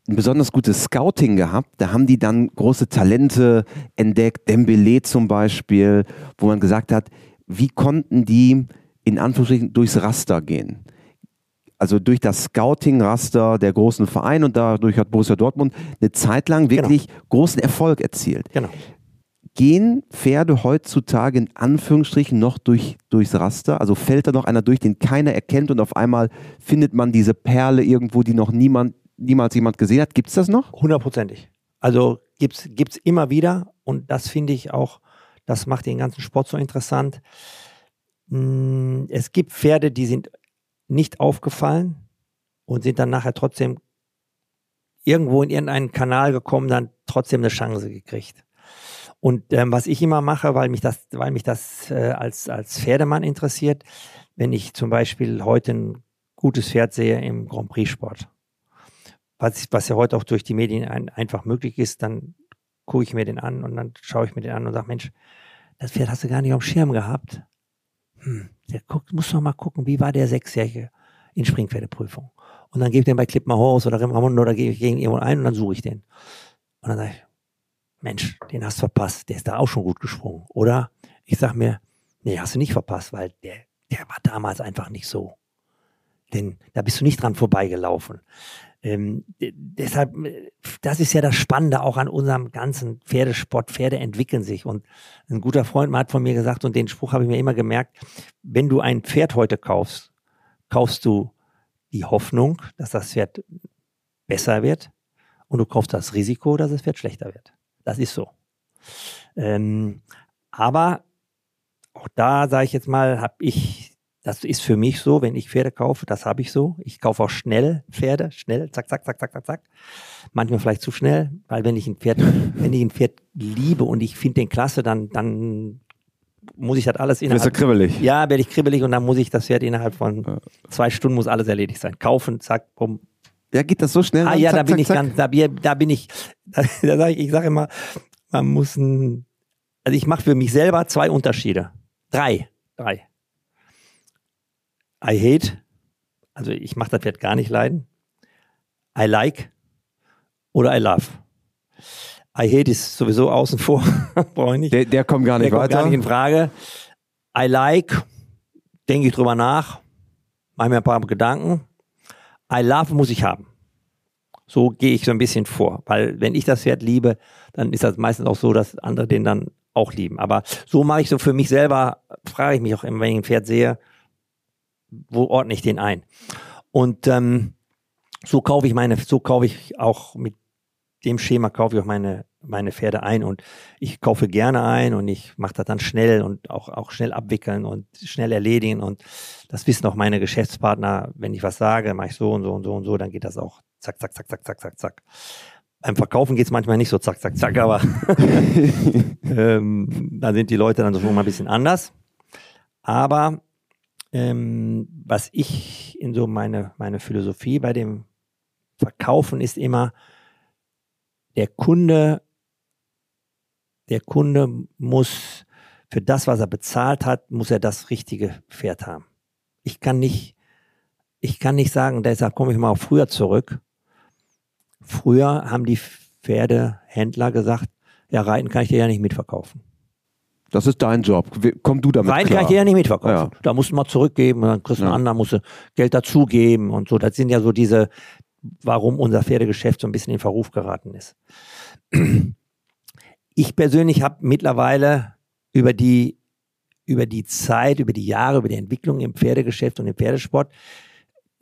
ein besonders gutes Scouting gehabt. Da haben die dann große Talente entdeckt, Dembele zum Beispiel, wo man gesagt hat, wie konnten die in Anführungsstrichen durchs Raster gehen? Also durch das Scouting-Raster der großen Vereine und dadurch hat Borussia Dortmund eine Zeit lang genau. wirklich genau. großen Erfolg erzielt. Genau. Gehen Pferde heutzutage in Anführungsstrichen noch durch, durchs Raster? Also fällt da noch einer durch, den keiner erkennt und auf einmal findet man diese Perle irgendwo, die noch niemand niemals jemand gesehen hat. Gibt es das noch? Hundertprozentig. Also gibt es immer wieder und das finde ich auch, das macht den ganzen Sport so interessant. Hm, es gibt Pferde, die sind nicht aufgefallen und sind dann nachher trotzdem irgendwo in irgendeinen Kanal gekommen, dann trotzdem eine Chance gekriegt. Und ähm, was ich immer mache, weil mich das, weil mich das äh, als, als Pferdemann interessiert, wenn ich zum Beispiel heute ein gutes Pferd sehe im Grand Prix Sport, was, was ja heute auch durch die Medien ein, einfach möglich ist, dann gucke ich mir den an und dann schaue ich mir den an und sage, Mensch, das Pferd hast du gar nicht auf dem Schirm gehabt. Hm, der guckt, muss doch mal gucken, wie war der Sechsjährige in Springpferdeprüfung. Und dann gebe ich den bei Clip mal Horse oder Ramon oder gehe ich gegen irgendwo ein und dann suche ich den. Und dann sage ich, Mensch, den hast du verpasst, der ist da auch schon gut gesprungen. Oder ich sage mir, nee, hast du nicht verpasst, weil der, der war damals einfach nicht so. Denn da bist du nicht dran vorbeigelaufen. Ähm, deshalb, das ist ja das Spannende auch an unserem ganzen Pferdesport. Pferde entwickeln sich. Und ein guter Freund hat von mir gesagt, und den Spruch habe ich mir immer gemerkt, wenn du ein Pferd heute kaufst, kaufst du die Hoffnung, dass das Pferd besser wird und du kaufst das Risiko, dass das Pferd schlechter wird. Das ist so. Ähm, aber auch da sage ich jetzt mal, habe ich das ist für mich so, wenn ich Pferde kaufe, das habe ich so. Ich kaufe auch schnell Pferde, schnell, zack, zack, zack, zack, zack, zack. Manchmal vielleicht zu schnell, weil wenn ich ein Pferd, wenn ich ein Pferd liebe und ich finde den klasse, dann, dann muss ich das alles innerhalb. Bist du kribbelig? Ja, werde ich kribbelig und dann muss ich das Pferd innerhalb von zwei Stunden muss alles erledigt sein. Kaufen, zack, bumm. Ja, geht das so schnell? Ah, ja, zack, da bin zack, ich zack. ganz, da, da bin ich, da, da sage ich, ich sage immer, man muss ein, also ich mache für mich selber zwei Unterschiede. Drei, drei. I hate, also ich mache das Pferd gar nicht leiden. I like oder I love. I hate ist sowieso außen vor, brauche ich nicht. Der, der, kommt gar nicht der weiter. Kommt gar nicht in Frage. I like, denke ich drüber nach, mache mir ein paar Gedanken. I love muss ich haben. So gehe ich so ein bisschen vor, weil wenn ich das Pferd liebe, dann ist das meistens auch so, dass andere den dann auch lieben. Aber so mache ich so für mich selber, frage ich mich auch immer, wenn ich ein Pferd sehe, wo ordne ich den ein? Und ähm, so kaufe ich meine, so kaufe ich auch mit dem Schema kaufe ich auch meine meine Pferde ein und ich kaufe gerne ein und ich mache das dann schnell und auch auch schnell abwickeln und schnell erledigen und das wissen auch meine Geschäftspartner, wenn ich was sage, mache ich so und so und so und so, dann geht das auch zack zack zack zack zack zack zack. Beim Verkaufen geht's manchmal nicht so zack zack zack, aber ähm, da sind die Leute dann so mal ein bisschen anders. Aber ähm, was ich in so meine meine Philosophie bei dem Verkaufen ist immer, der Kunde, der Kunde muss für das, was er bezahlt hat, muss er das richtige Pferd haben. Ich kann nicht, ich kann nicht sagen, deshalb komme ich mal auf früher zurück. Früher haben die Pferdehändler gesagt, ja, Reiten kann ich dir ja nicht mitverkaufen. Das ist dein Job. Komm du damit Reiten klar. kann ich dir ja nicht mitverkaufen. Ja. Da musst du mal zurückgeben und dann kriegst du Ja. einen anderen, musst du Geld dazugeben und so. Das sind ja so diese, warum unser Pferdegeschäft so ein bisschen in Verruf geraten ist. Ich persönlich habe mittlerweile über die, über die Zeit, über die Jahre, über die Entwicklung im Pferdegeschäft und im Pferdesport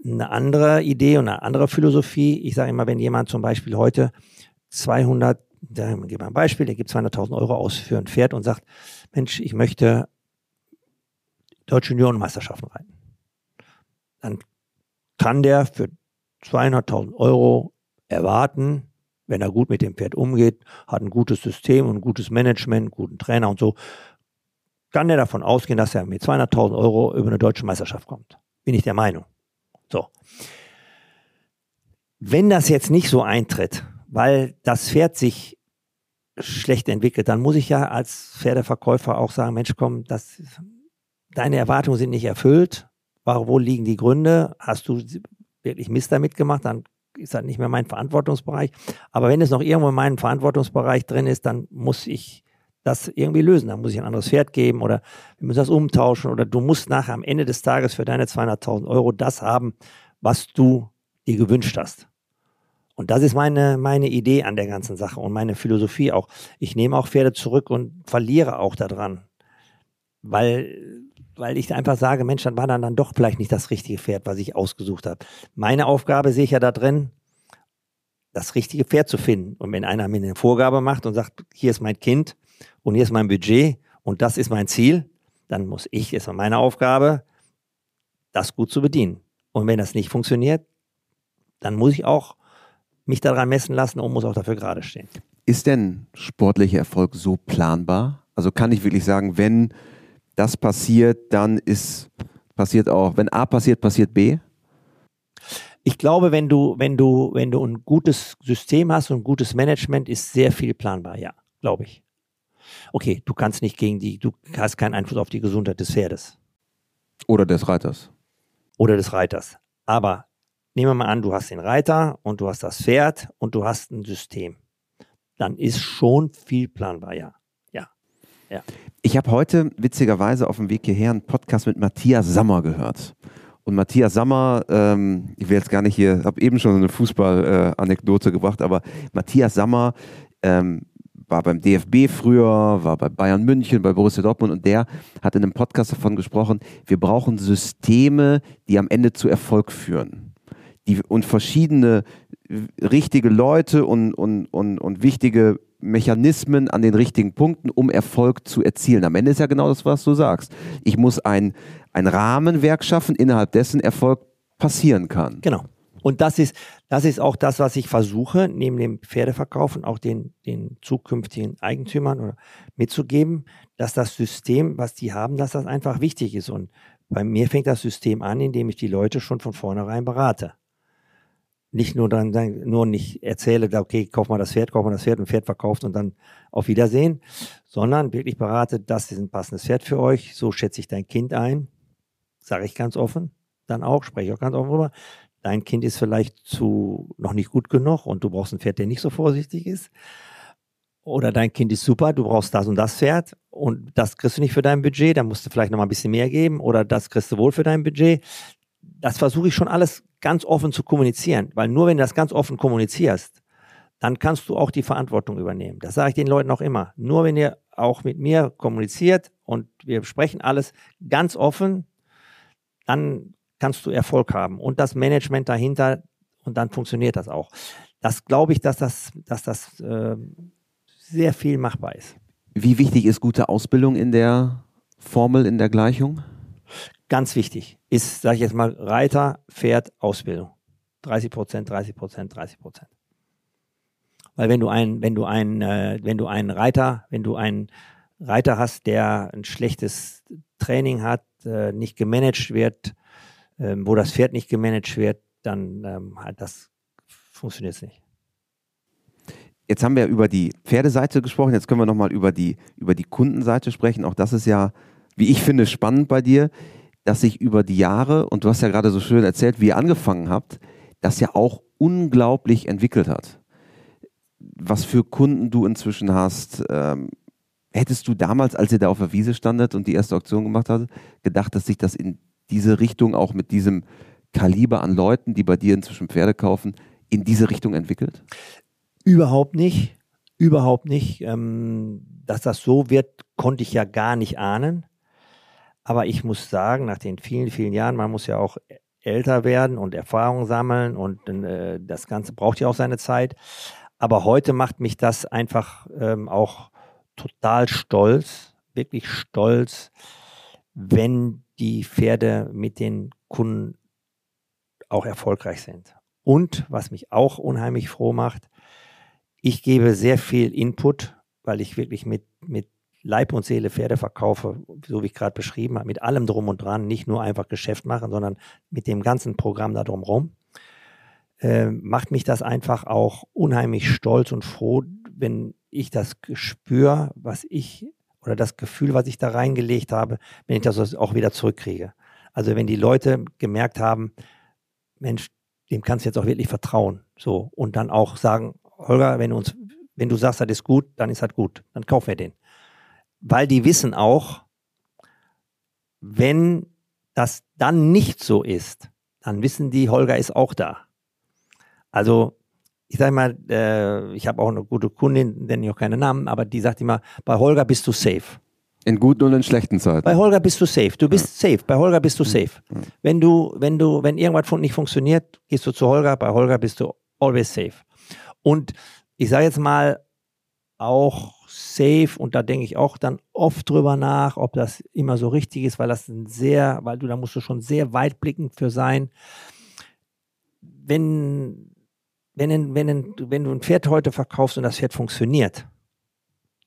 eine andere Idee und eine andere Philosophie. Ich sage immer, wenn jemand zum Beispiel heute 200, da gebe mal ein Beispiel, der gibt 200.000 Euro aus für ein Pferd und sagt, Mensch, ich möchte deutsche Juniorenmeisterschaften reiten. Dann kann der für 200.000 Euro erwarten, wenn er gut mit dem Pferd umgeht, hat ein gutes System und ein gutes Management, guten Trainer und so, kann er davon ausgehen, dass er mit 200.000 Euro über eine deutsche Meisterschaft kommt. Bin ich der Meinung. So. Wenn das jetzt nicht so eintritt, weil das Pferd sich schlecht entwickelt, dann muss ich ja als Pferdeverkäufer auch sagen, Mensch, komm, das, deine Erwartungen sind nicht erfüllt. Wo liegen die Gründe? Hast du wirklich Mist damit gemacht? Dann ist das nicht mehr mein Verantwortungsbereich. Aber wenn es noch irgendwo in meinem Verantwortungsbereich drin ist, dann muss ich das irgendwie lösen. Dann muss ich ein anderes Pferd geben oder wir müssen das umtauschen oder du musst nachher am Ende des Tages für deine 200.000 Euro das haben, was du dir gewünscht hast. Und das ist meine, meine Idee an der ganzen Sache und meine Philosophie auch. Ich nehme auch Pferde zurück und verliere auch daran. Weil, weil ich einfach sage, Mensch, dann war dann, dann doch vielleicht nicht das richtige Pferd, was ich ausgesucht habe. Meine Aufgabe sehe ich ja da drin, das richtige Pferd zu finden. Und wenn einer mir eine Vorgabe macht und sagt, hier ist mein Kind und hier ist mein Budget und das ist mein Ziel, dann muss ich, ist meine Aufgabe, das gut zu bedienen. Und wenn das nicht funktioniert, dann muss ich auch mich daran messen lassen und muss auch dafür gerade stehen. Ist denn sportlicher Erfolg so planbar? Also kann ich wirklich sagen, wenn das passiert, dann ist passiert auch, wenn A passiert, passiert B? Ich glaube, wenn du, wenn du, wenn du ein gutes System hast und ein gutes Management, ist sehr viel planbar, ja, glaube ich. Okay, du kannst nicht gegen die, du hast keinen Einfluss auf die Gesundheit des Pferdes Oder des Reiters? oder des Reiters. Aber nehmen wir mal an, du hast den Reiter und du hast das Pferd und du hast ein System. Dann ist schon viel planbar, ja. Ja. Ich habe heute witzigerweise auf dem Weg hierher einen Podcast mit Matthias Sammer gehört. Und Matthias Sammer, ähm, ich will jetzt gar nicht hier, habe eben schon eine Fußball-Anekdote gebracht, aber Matthias Sammer ähm, war beim DFB früher, war bei Bayern München, bei Borussia Dortmund und der hat in einem Podcast davon gesprochen, wir brauchen Systeme, die am Ende zu Erfolg führen. Die, und verschiedene äh, richtige Leute und, und, und, und wichtige Mechanismen an den richtigen Punkten, um Erfolg zu erzielen. Am Ende ist ja genau das, was du sagst. Ich muss ein, ein Rahmenwerk schaffen, innerhalb dessen Erfolg passieren kann. Genau. Und das ist, das ist auch das, was ich versuche, neben dem Pferdeverkaufen auch den, den zukünftigen Eigentümern oder mitzugeben, dass das System, was die haben, dass das einfach wichtig ist. Und bei mir fängt das System an, indem ich die Leute schon von vornherein berate. Nicht nur dann, nur nicht erzähle, okay, kauf mal das Pferd, kauf mal das Pferd und Pferd verkauft und dann auf Wiedersehen, sondern wirklich berate, das ist ein passendes Pferd für euch, so schätze ich dein Kind ein, sage ich ganz offen, dann auch, spreche ich auch ganz offen drüber. Dein Kind ist vielleicht zu noch nicht gut genug und du brauchst ein Pferd, der nicht so vorsichtig ist. Oder dein Kind ist super, du brauchst das und das Pferd und das kriegst du nicht für dein Budget, dann musst du vielleicht noch mal ein bisschen mehr geben oder das kriegst du wohl für dein Budget. Das versuche ich schon alles ganz offen zu kommunizieren, weil nur wenn du das ganz offen kommunizierst, dann kannst du auch die Verantwortung übernehmen. Das sage ich den Leuten auch immer. Nur wenn ihr auch mit mir kommuniziert und wir sprechen alles ganz offen, dann kannst du Erfolg haben und das Management dahinter und dann funktioniert das auch. Das glaube ich, dass das, dass das äh, sehr viel machbar ist. Wie wichtig ist gute Ausbildung in der Formel, in der Gleichung? Ganz wichtig ist, sage ich jetzt mal, Reiter, Pferd, Ausbildung. 30 Prozent, 30 Prozent, 30 Prozent. Weil wenn du einen, wenn du einen, äh, wenn du einen Reiter, wenn du einen Reiter hast, der ein schlechtes Training hat, äh, nicht gemanagt wird, äh, wo das Pferd nicht gemanagt wird, dann ähm, das funktioniert nicht. Jetzt haben wir über die Pferdeseite gesprochen, jetzt können wir nochmal über die, über die Kundenseite sprechen. Auch das ist ja, wie ich finde, spannend bei dir, dass sich über die Jahre, und du hast ja gerade so schön erzählt, wie ihr angefangen habt, das ja auch unglaublich entwickelt hat. Was für Kunden du inzwischen hast, ähm, hättest du damals, als ihr da auf der Wiese standet und die erste Auktion gemacht hast, gedacht, dass sich das in diese Richtung auch mit diesem Kaliber an Leuten, die bei dir inzwischen Pferde kaufen, in diese Richtung entwickelt? Überhaupt nicht. Überhaupt nicht. Ähm, dass das so wird, konnte ich ja gar nicht ahnen. Aber ich muss sagen, nach den vielen, vielen Jahren, man muss ja auch älter werden und Erfahrung sammeln und äh, das Ganze braucht ja auch seine Zeit. Aber heute macht mich das einfach ähm, auch total stolz, wirklich stolz, wenn die Pferde mit den Kunden auch erfolgreich sind. Und was mich auch unheimlich froh macht, ich gebe sehr viel Input, weil ich wirklich mit, mit Leib und Seele Pferde verkaufe, so wie ich gerade beschrieben habe, mit allem drum und dran, nicht nur einfach Geschäft machen, sondern mit dem ganzen Programm da drumherum, äh, macht mich das einfach auch unheimlich stolz und froh, wenn ich das spüre, was ich oder das Gefühl, was ich da reingelegt habe, wenn ich das auch wieder zurückkriege. Also wenn die Leute gemerkt haben, Mensch, dem kannst du jetzt auch wirklich vertrauen. So. Und dann auch sagen, Holger, wenn du uns, wenn du sagst, das ist gut, dann ist das gut. Dann kaufen wir den. Weil die wissen auch, wenn das dann nicht so ist, dann wissen die, Holger ist auch da. Also, ich sage mal, äh, ich habe auch eine gute Kundin, nenne ich auch keine Namen, aber die sagt immer, bei Holger bist du safe. In guten und in schlechten Zeiten. Bei Holger bist du safe. Du bist ja. safe. Bei Holger bist du safe. Ja. Wenn du, wenn du, wenn irgendwas nicht funktioniert, gehst du zu Holger. Bei Holger bist du always safe. Und ich sage jetzt mal auch safe und da denke ich auch dann oft drüber nach, ob das immer so richtig ist, weil das ein sehr, weil du da musst du schon sehr weitblickend für sein. Wenn, wenn, wenn, wenn du ein Pferd heute verkaufst und das Pferd funktioniert,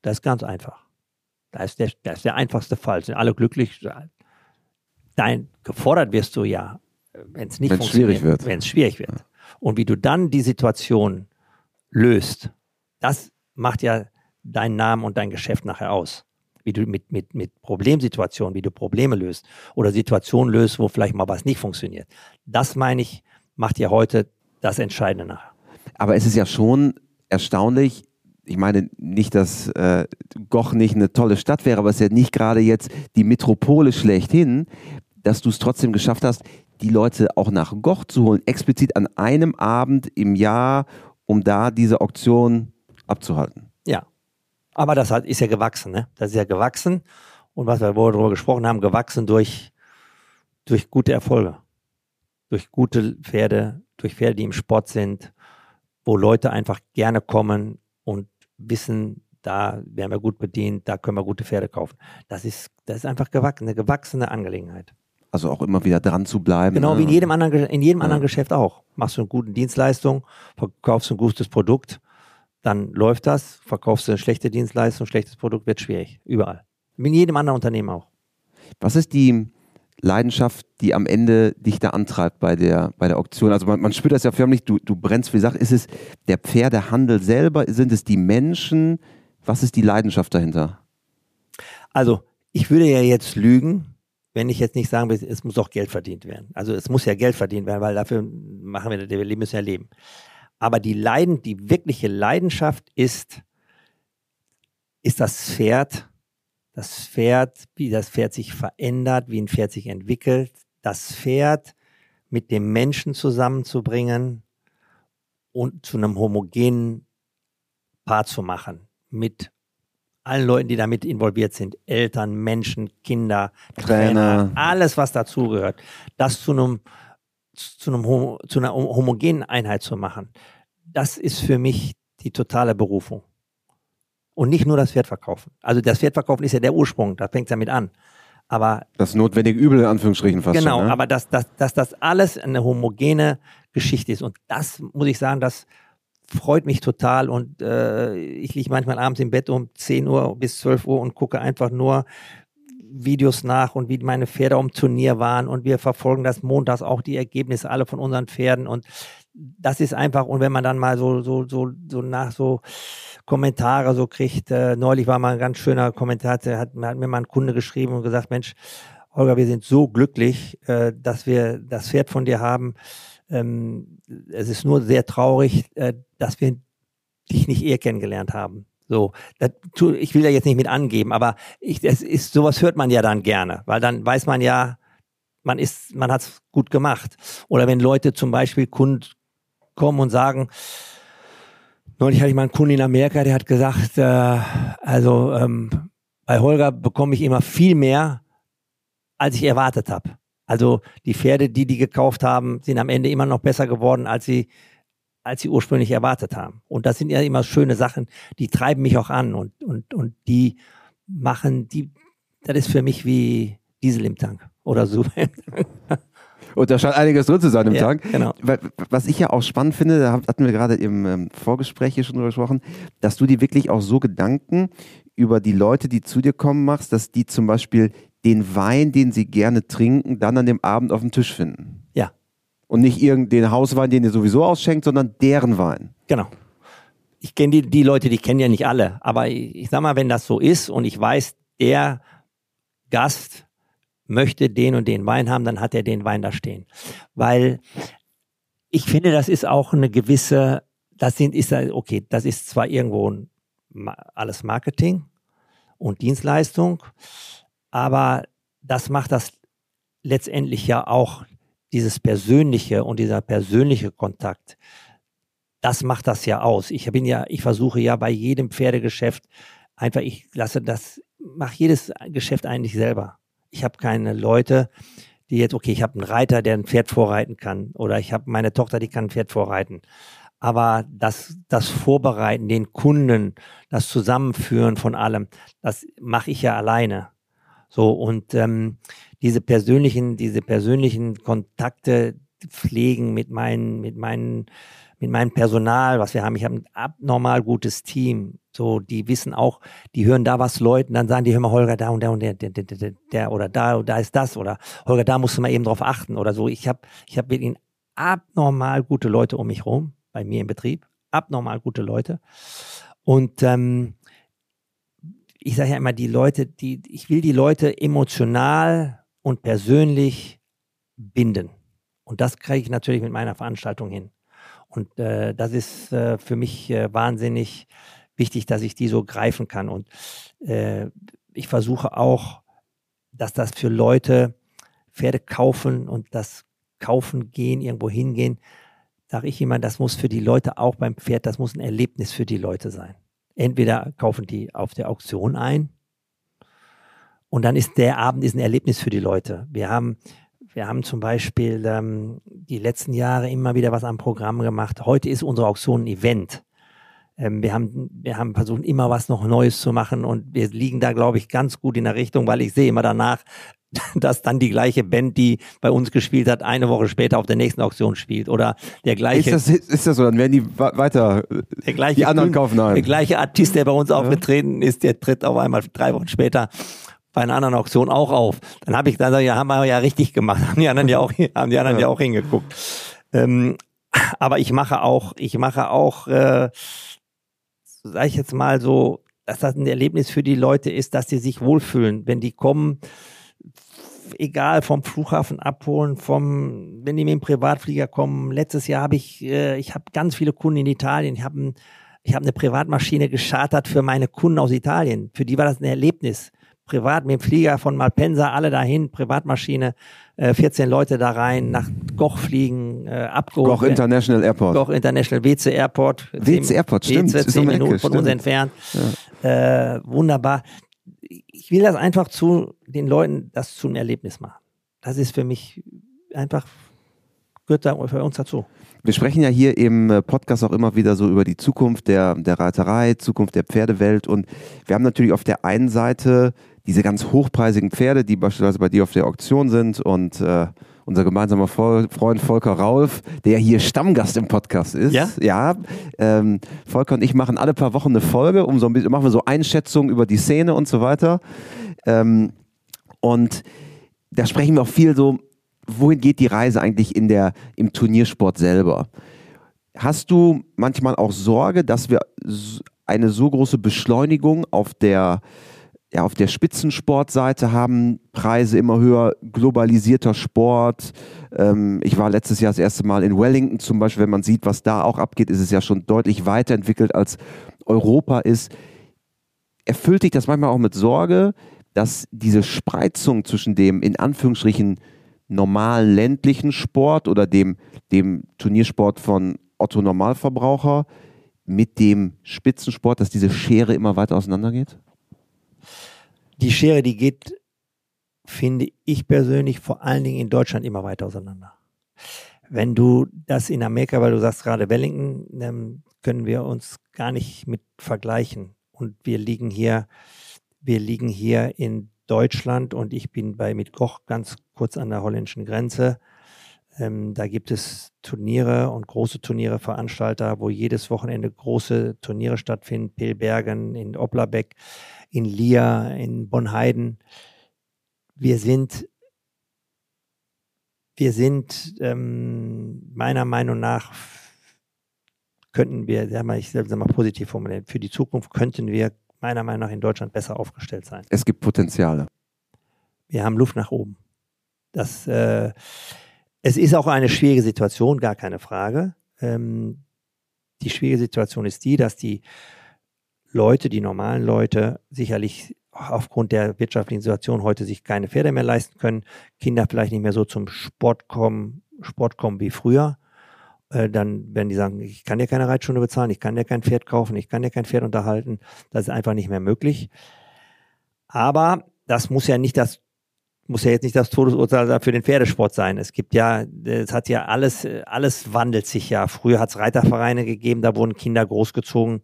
das ist ganz einfach da ist der, das ist der einfachste Fall. Sind alle glücklich? Dein, gefordert wirst du ja, wenn es nicht wenn's schwierig wird. Wenn es schwierig wird. Ja. Und wie du dann die Situation löst, das macht ja deinen Namen und dein Geschäft nachher aus. Wie du mit, mit, mit Problemsituationen, wie du Probleme löst oder Situationen löst, wo vielleicht mal was nicht funktioniert. Das meine ich, macht ja heute das Entscheidende nachher. Aber es ist ja schon erstaunlich, ich meine nicht, dass äh, Goch nicht eine tolle Stadt wäre, aber es ist ja nicht gerade jetzt die Metropole schlechthin, dass du es trotzdem geschafft hast, die Leute auch nach Goch zu holen, explizit an einem Abend im Jahr, um da diese Auktion abzuhalten. Aber das ist ja gewachsen, ne? Das ist ja gewachsen und was wir darüber gesprochen haben, gewachsen durch, durch gute Erfolge, durch gute Pferde, durch Pferde, die im Sport sind, wo Leute einfach gerne kommen und wissen, da werden wir gut bedient, da können wir gute Pferde kaufen. Das ist, das ist einfach gewachsen, eine gewachsene Angelegenheit. Also auch immer wieder dran zu bleiben. Genau, ne? wie in jedem anderen, in jedem ja. anderen Geschäft auch. Machst du eine gute Dienstleistung, verkaufst du ein gutes Produkt, dann läuft das. Verkaufst du eine schlechte Dienstleistung, schlechtes Produkt, wird schwierig. Überall. Wie in jedem anderen Unternehmen auch. Was ist die Leidenschaft, die am Ende dich da antreibt bei der, bei der Auktion? Also man, man spürt das ja förmlich, du, du brennst für die Sache. Ist es der Pferdehandel selber? Sind es die Menschen? Was ist die Leidenschaft dahinter? Also ich würde ja jetzt lügen, wenn ich jetzt nicht sagen will, es muss auch Geld verdient werden. Also es muss ja Geld verdient werden, weil dafür machen wir, wir müssen ja leben. Aber die Leiden, die wirkliche Leidenschaft ist, ist das Pferd das Pferd, wie das Pferd sich verändert, wie ein Pferd sich entwickelt, das Pferd mit dem Menschen zusammenzubringen und zu einem homogenen Paar zu machen. Mit allen Leuten, die damit involviert sind. Eltern, Menschen, Kinder, Trainer, Trainer alles, was dazugehört. Das zu einem, zu einem, zu einer homogenen Einheit zu machen. Das ist für mich die totale Berufung. Und nicht nur das Pferd verkaufen. Also das Pferd verkaufen ist ja der Ursprung, da fängt es damit an. Aber das notwendige Übel in Anführungsstrichen fast. Genau, schon, ne? aber dass, dass, dass das alles eine homogene Geschichte ist. Und das muss ich sagen, das freut mich total. Und äh, ich liege manchmal abends im Bett um 10 Uhr bis 12 Uhr und gucke einfach nur Videos nach und wie meine Pferde um Turnier waren. Und wir verfolgen das montags auch die Ergebnisse alle von unseren Pferden. Und das ist einfach, und wenn man dann mal so, so, so, so nach so Kommentare so kriegt. Äh, neulich war mal ein ganz schöner Kommentar, hat, hat mir mal ein Kunde geschrieben und gesagt, Mensch, Holger, wir sind so glücklich, äh, dass wir das Pferd von dir haben. Ähm, es ist nur sehr traurig, äh, dass wir dich nicht eher kennengelernt haben. So, das, ich will da jetzt nicht mit angeben, aber ich, es ist sowas hört man ja dann gerne, weil dann weiß man ja, man ist, man hat's gut gemacht. Oder wenn Leute zum Beispiel Kunden kommen und sagen, Neulich hatte ich mal einen Kunden in Amerika, der hat gesagt, äh, also ähm, bei Holger bekomme ich immer viel mehr, als ich erwartet habe. Also die Pferde, die die gekauft haben, sind am Ende immer noch besser geworden, als sie als sie ursprünglich erwartet haben. Und das sind ja immer schöne Sachen, die treiben mich auch an und und und die machen die das ist für mich wie Diesel im Tank oder so. Und da scheint einiges drin zu sein im ja, Tank. Genau. Was ich ja auch spannend finde, da hatten wir gerade im ähm, Vorgespräch hier schon drüber gesprochen, dass du dir wirklich auch so Gedanken über die Leute, die zu dir kommen, machst, dass die zum Beispiel den Wein, den sie gerne trinken, dann an dem Abend auf dem Tisch finden. Ja. Und nicht irgendeinen Hauswein, den ihr sowieso ausschenkt, sondern deren Wein. Genau. Ich kenne die, die Leute, die kennen ja nicht alle. Aber ich, ich sag mal, wenn das so ist und ich weiß, der Gast möchte den und den Wein haben, dann hat er den Wein da stehen. Weil ich finde, das ist auch eine gewisse, das sind, ist, okay, das ist zwar irgendwo ein, alles Marketing und Dienstleistung, aber das macht das letztendlich ja auch dieses persönliche und dieser persönliche Kontakt. Das macht das ja aus. Ich bin ja, ich versuche ja bei jedem Pferdegeschäft einfach, ich lasse das, mache jedes Geschäft eigentlich selber ich habe keine Leute, die jetzt, okay, ich habe einen Reiter, der ein Pferd vorreiten kann oder ich habe meine Tochter, die kann ein Pferd vorreiten. Aber das, das Vorbereiten, den Kunden, das Zusammenführen von allem, das mache ich ja alleine. So und ähm, diese persönlichen, diese persönlichen Kontakte pflegen mit meinen, mit meinen mit meinem Personal, was wir haben. Ich habe ein abnormal gutes Team. So, die wissen auch, die hören da was Leuten, dann sagen die, hör mal, Holger, da und der und der, der, der, der, der oder da, da ist das oder Holger, da musst du mal eben drauf achten oder so. Ich habe, ich habe wirklich abnormal gute Leute um mich rum, bei mir im Betrieb, abnormal gute Leute. Und ähm, ich sage ja immer, die Leute, die, ich will die Leute emotional und persönlich binden. Und das kriege ich natürlich mit meiner Veranstaltung hin. Und äh, das ist äh, für mich äh, wahnsinnig wichtig, dass ich die so greifen kann. Und äh, ich versuche auch, dass das für Leute Pferde kaufen und das Kaufen gehen, irgendwo hingehen, sage ich immer, das muss für die Leute auch beim Pferd, das muss ein Erlebnis für die Leute sein. Entweder kaufen die auf der Auktion ein und dann ist der Abend ist ein Erlebnis für die Leute. Wir haben wir haben zum Beispiel ähm, die letzten Jahre immer wieder was am Programm gemacht. Heute ist unsere Auktion ein Event. Ähm, wir, haben, wir haben versucht, immer was noch Neues zu machen und wir liegen da, glaube ich, ganz gut in der Richtung, weil ich sehe immer danach, dass dann die gleiche Band, die bei uns gespielt hat, eine Woche später auf der nächsten Auktion spielt oder der gleiche. Ist das, ist das so? Dann werden die weiter der gleiche, die anderen kaufen ein. Der gleiche Artist, der bei uns ja. aufgetreten ist, der tritt auf einmal drei Wochen später bei einer anderen Auktion auch auf. Dann habe ich dann ja, haben wir ja richtig gemacht, haben die anderen ja auch, haben die anderen ja, ja auch hingeguckt. Ähm, aber ich mache auch, ich mache auch, äh, sage ich jetzt mal so, dass das ein Erlebnis für die Leute ist, dass sie sich wohlfühlen, wenn die kommen, egal vom Flughafen abholen, vom, wenn die mit dem Privatflieger kommen. Letztes Jahr habe ich, äh, ich habe ganz viele Kunden in Italien. Ich habe ich habe eine Privatmaschine geschartert für meine Kunden aus Italien. Für die war das ein Erlebnis privat mit dem Flieger von Malpensa alle dahin, Privatmaschine, äh, 14 Leute da rein, nach Goch fliegen, äh, abgeholt. Goch International Airport. Goch International WC Airport. WC Airport, stimmt. WC, zehn Minuten von uns entfernt. Ja. Äh, wunderbar. Ich will das einfach zu den Leuten, das zu einem Erlebnis machen. Das ist für mich einfach, gehört da für uns dazu. Wir sprechen ja hier im äh, Podcast auch immer wieder so über die Zukunft der, der Reiterei, Zukunft der Pferdewelt und wir haben natürlich auf der einen Seite diese ganz hochpreisigen Pferde, die beispielsweise bei dir auf der Auktion sind und äh, unser gemeinsamer Freund Volker Raulf, der hier Stammgast im Podcast ist. Ja. Ja. Ähm, Volker und ich machen alle paar Wochen eine Folge, um so ein bisschen, machen wir so Einschätzungen über die Szene und so weiter. Ähm, und da sprechen wir auch viel so, wohin geht die Reise eigentlich in der, im Turniersport selber? Hast du manchmal auch Sorge, dass wir eine so große Beschleunigung auf der ja, auf der Spitzensportseite haben Preise immer höher, globalisierter Sport. Ähm, ich war letztes Jahr das erste Mal in Wellington zum Beispiel. Wenn man sieht, was da auch abgeht, ist es ja schon deutlich weiterentwickelt als Europa ist. Erfüllt dich das manchmal auch mit Sorge, dass diese Spreizung zwischen dem in Anführungsstrichen normalen ländlichen Sport oder dem, dem Turniersport von Otto Normalverbraucher mit dem Spitzensport, dass diese Schere immer weiter auseinandergeht? Die Schere, die geht, finde ich persönlich, vor allen Dingen in Deutschland immer weiter auseinander. Wenn du das in Amerika, weil du sagst gerade Wellington, können wir uns gar nicht mit vergleichen. Und wir liegen hier, wir liegen hier in Deutschland und ich bin bei mit Koch ganz kurz an der holländischen Grenze. Ähm, da gibt es Turniere und große Turniere, Veranstalter, wo jedes Wochenende große Turniere stattfinden. Pilbergen, in Oplabeck, in Lia, in Bonheiden. Wir sind, wir sind ähm, meiner Meinung nach könnten wir, sag mal, ich sag mal positiv formulieren, für die Zukunft könnten wir meiner Meinung nach in Deutschland besser aufgestellt sein. Es gibt Potenziale. Wir haben Luft nach oben. Das äh, es ist auch eine schwierige Situation, gar keine Frage. Ähm, die schwierige Situation ist die, dass die Leute, die normalen Leute, sicherlich aufgrund der wirtschaftlichen Situation heute sich keine Pferde mehr leisten können, Kinder vielleicht nicht mehr so zum Sport kommen, Sport kommen wie früher. Äh, dann werden die sagen, ich kann dir keine Reitstunde bezahlen, ich kann dir kein Pferd kaufen, ich kann dir kein Pferd unterhalten. Das ist einfach nicht mehr möglich. Aber das muss ja nicht das muss ja jetzt nicht das Todesurteil für den Pferdesport sein. Es gibt ja, es hat ja alles, alles wandelt sich ja. Früher hat es Reitervereine gegeben, da wurden Kinder großgezogen.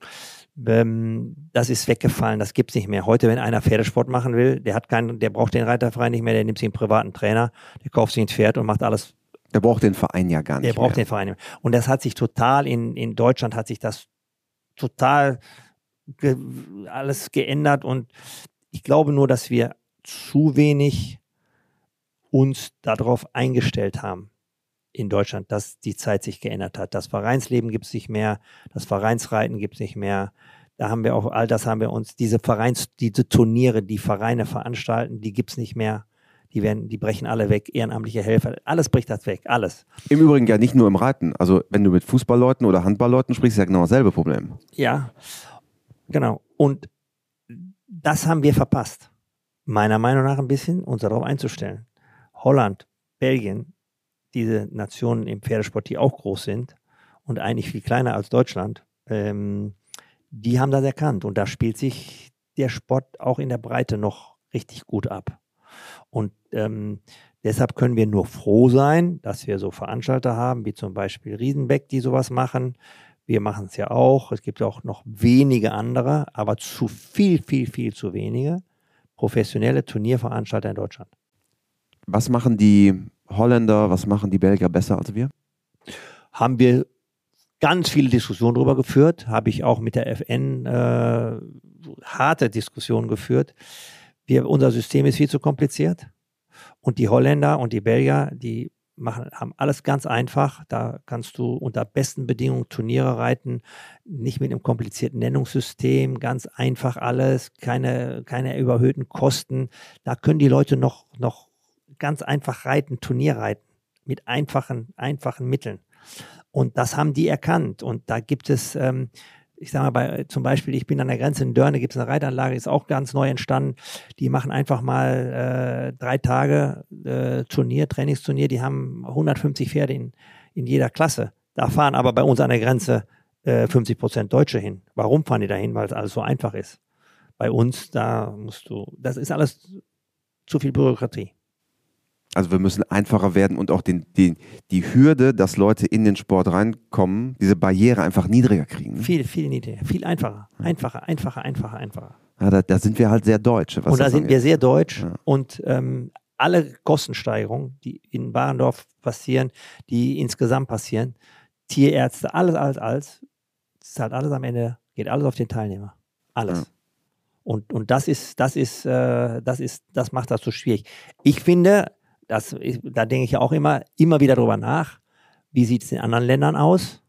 Ähm, das ist weggefallen, das gibt's nicht mehr. Heute, wenn einer Pferdesport machen will, der hat keinen, der braucht den Reiterverein nicht mehr, der nimmt sich einen privaten Trainer, der kauft sich ein Pferd und macht alles. Der braucht den Verein ja gar nicht. Der braucht mehr. den Verein nicht mehr. Und das hat sich total in, in Deutschland hat sich das total ge alles geändert und ich glaube nur, dass wir zu wenig uns darauf eingestellt haben in Deutschland, dass die Zeit sich geändert hat. Das Vereinsleben gibt es nicht mehr, das Vereinsreiten gibt es nicht mehr. Da haben wir auch, all das haben wir uns, diese Vereins, diese Turniere, die Vereine veranstalten, die gibt es nicht mehr. Die werden, die brechen alle weg, ehrenamtliche Helfer, alles bricht das weg, alles. Im Übrigen ja nicht nur im Reiten. Also wenn du mit Fußballleuten oder Handballleuten sprichst, ist ja genau dasselbe Problem. Ja, genau. Und das haben wir verpasst. Meiner Meinung nach ein bisschen, uns darauf einzustellen. Holland, Belgien, diese Nationen im Pferdesport, die auch groß sind und eigentlich viel kleiner als Deutschland, ähm, die haben das erkannt. Und da spielt sich der Sport auch in der Breite noch richtig gut ab. Und ähm, deshalb können wir nur froh sein, dass wir so Veranstalter haben, wie zum Beispiel Riesenbeck, die sowas machen. Wir machen es ja auch. Es gibt auch noch wenige andere, aber zu viel, viel, viel zu wenige professionelle Turnierveranstalter in Deutschland. Was machen die Holländer, was machen die Belgier besser als wir? Haben wir ganz viele Diskussionen darüber geführt, habe ich auch mit der FN äh, harte Diskussionen geführt. Wir, unser System ist viel zu kompliziert und die Holländer und die Belgier, die machen, haben alles ganz einfach. Da kannst du unter besten Bedingungen Turniere reiten, nicht mit einem komplizierten Nennungssystem, ganz einfach alles, keine, keine überhöhten Kosten. Da können die Leute noch, noch ganz einfach reiten, Turnier reiten, mit einfachen, einfachen Mitteln. Und das haben die erkannt. Und da gibt es, ähm, ich sage mal, bei, zum Beispiel, ich bin an der Grenze in Dörne, gibt es eine Reitanlage, ist auch ganz neu entstanden. Die machen einfach mal äh, drei Tage äh, Turnier, Trainingsturnier, die haben 150 Pferde in, in jeder Klasse. Da fahren aber bei uns an der Grenze äh, 50 Prozent Deutsche hin. Warum fahren die da hin? Weil es alles so einfach ist. Bei uns, da musst du, das ist alles zu viel Bürokratie. Also wir müssen einfacher werden und auch den, den, die Hürde, dass Leute in den Sport reinkommen, diese Barriere einfach niedriger kriegen. Ne? Viel, viel niedriger, viel einfacher. Einfacher, einfacher, einfacher, einfacher. Ja, da, da sind wir halt sehr deutsch. und da sind wir sehr deutsch ja. und ähm, alle Kostensteigerungen, die in Warendorf passieren, die insgesamt passieren, Tierärzte, alles, alles, alles, ist halt alles am Ende, geht alles auf den Teilnehmer. Alles. Ja. Und, und das ist, das ist, äh, das ist, das macht das so schwierig. Ich finde, das, da denke ich auch immer, immer wieder drüber nach, wie sieht es in anderen Ländern aus?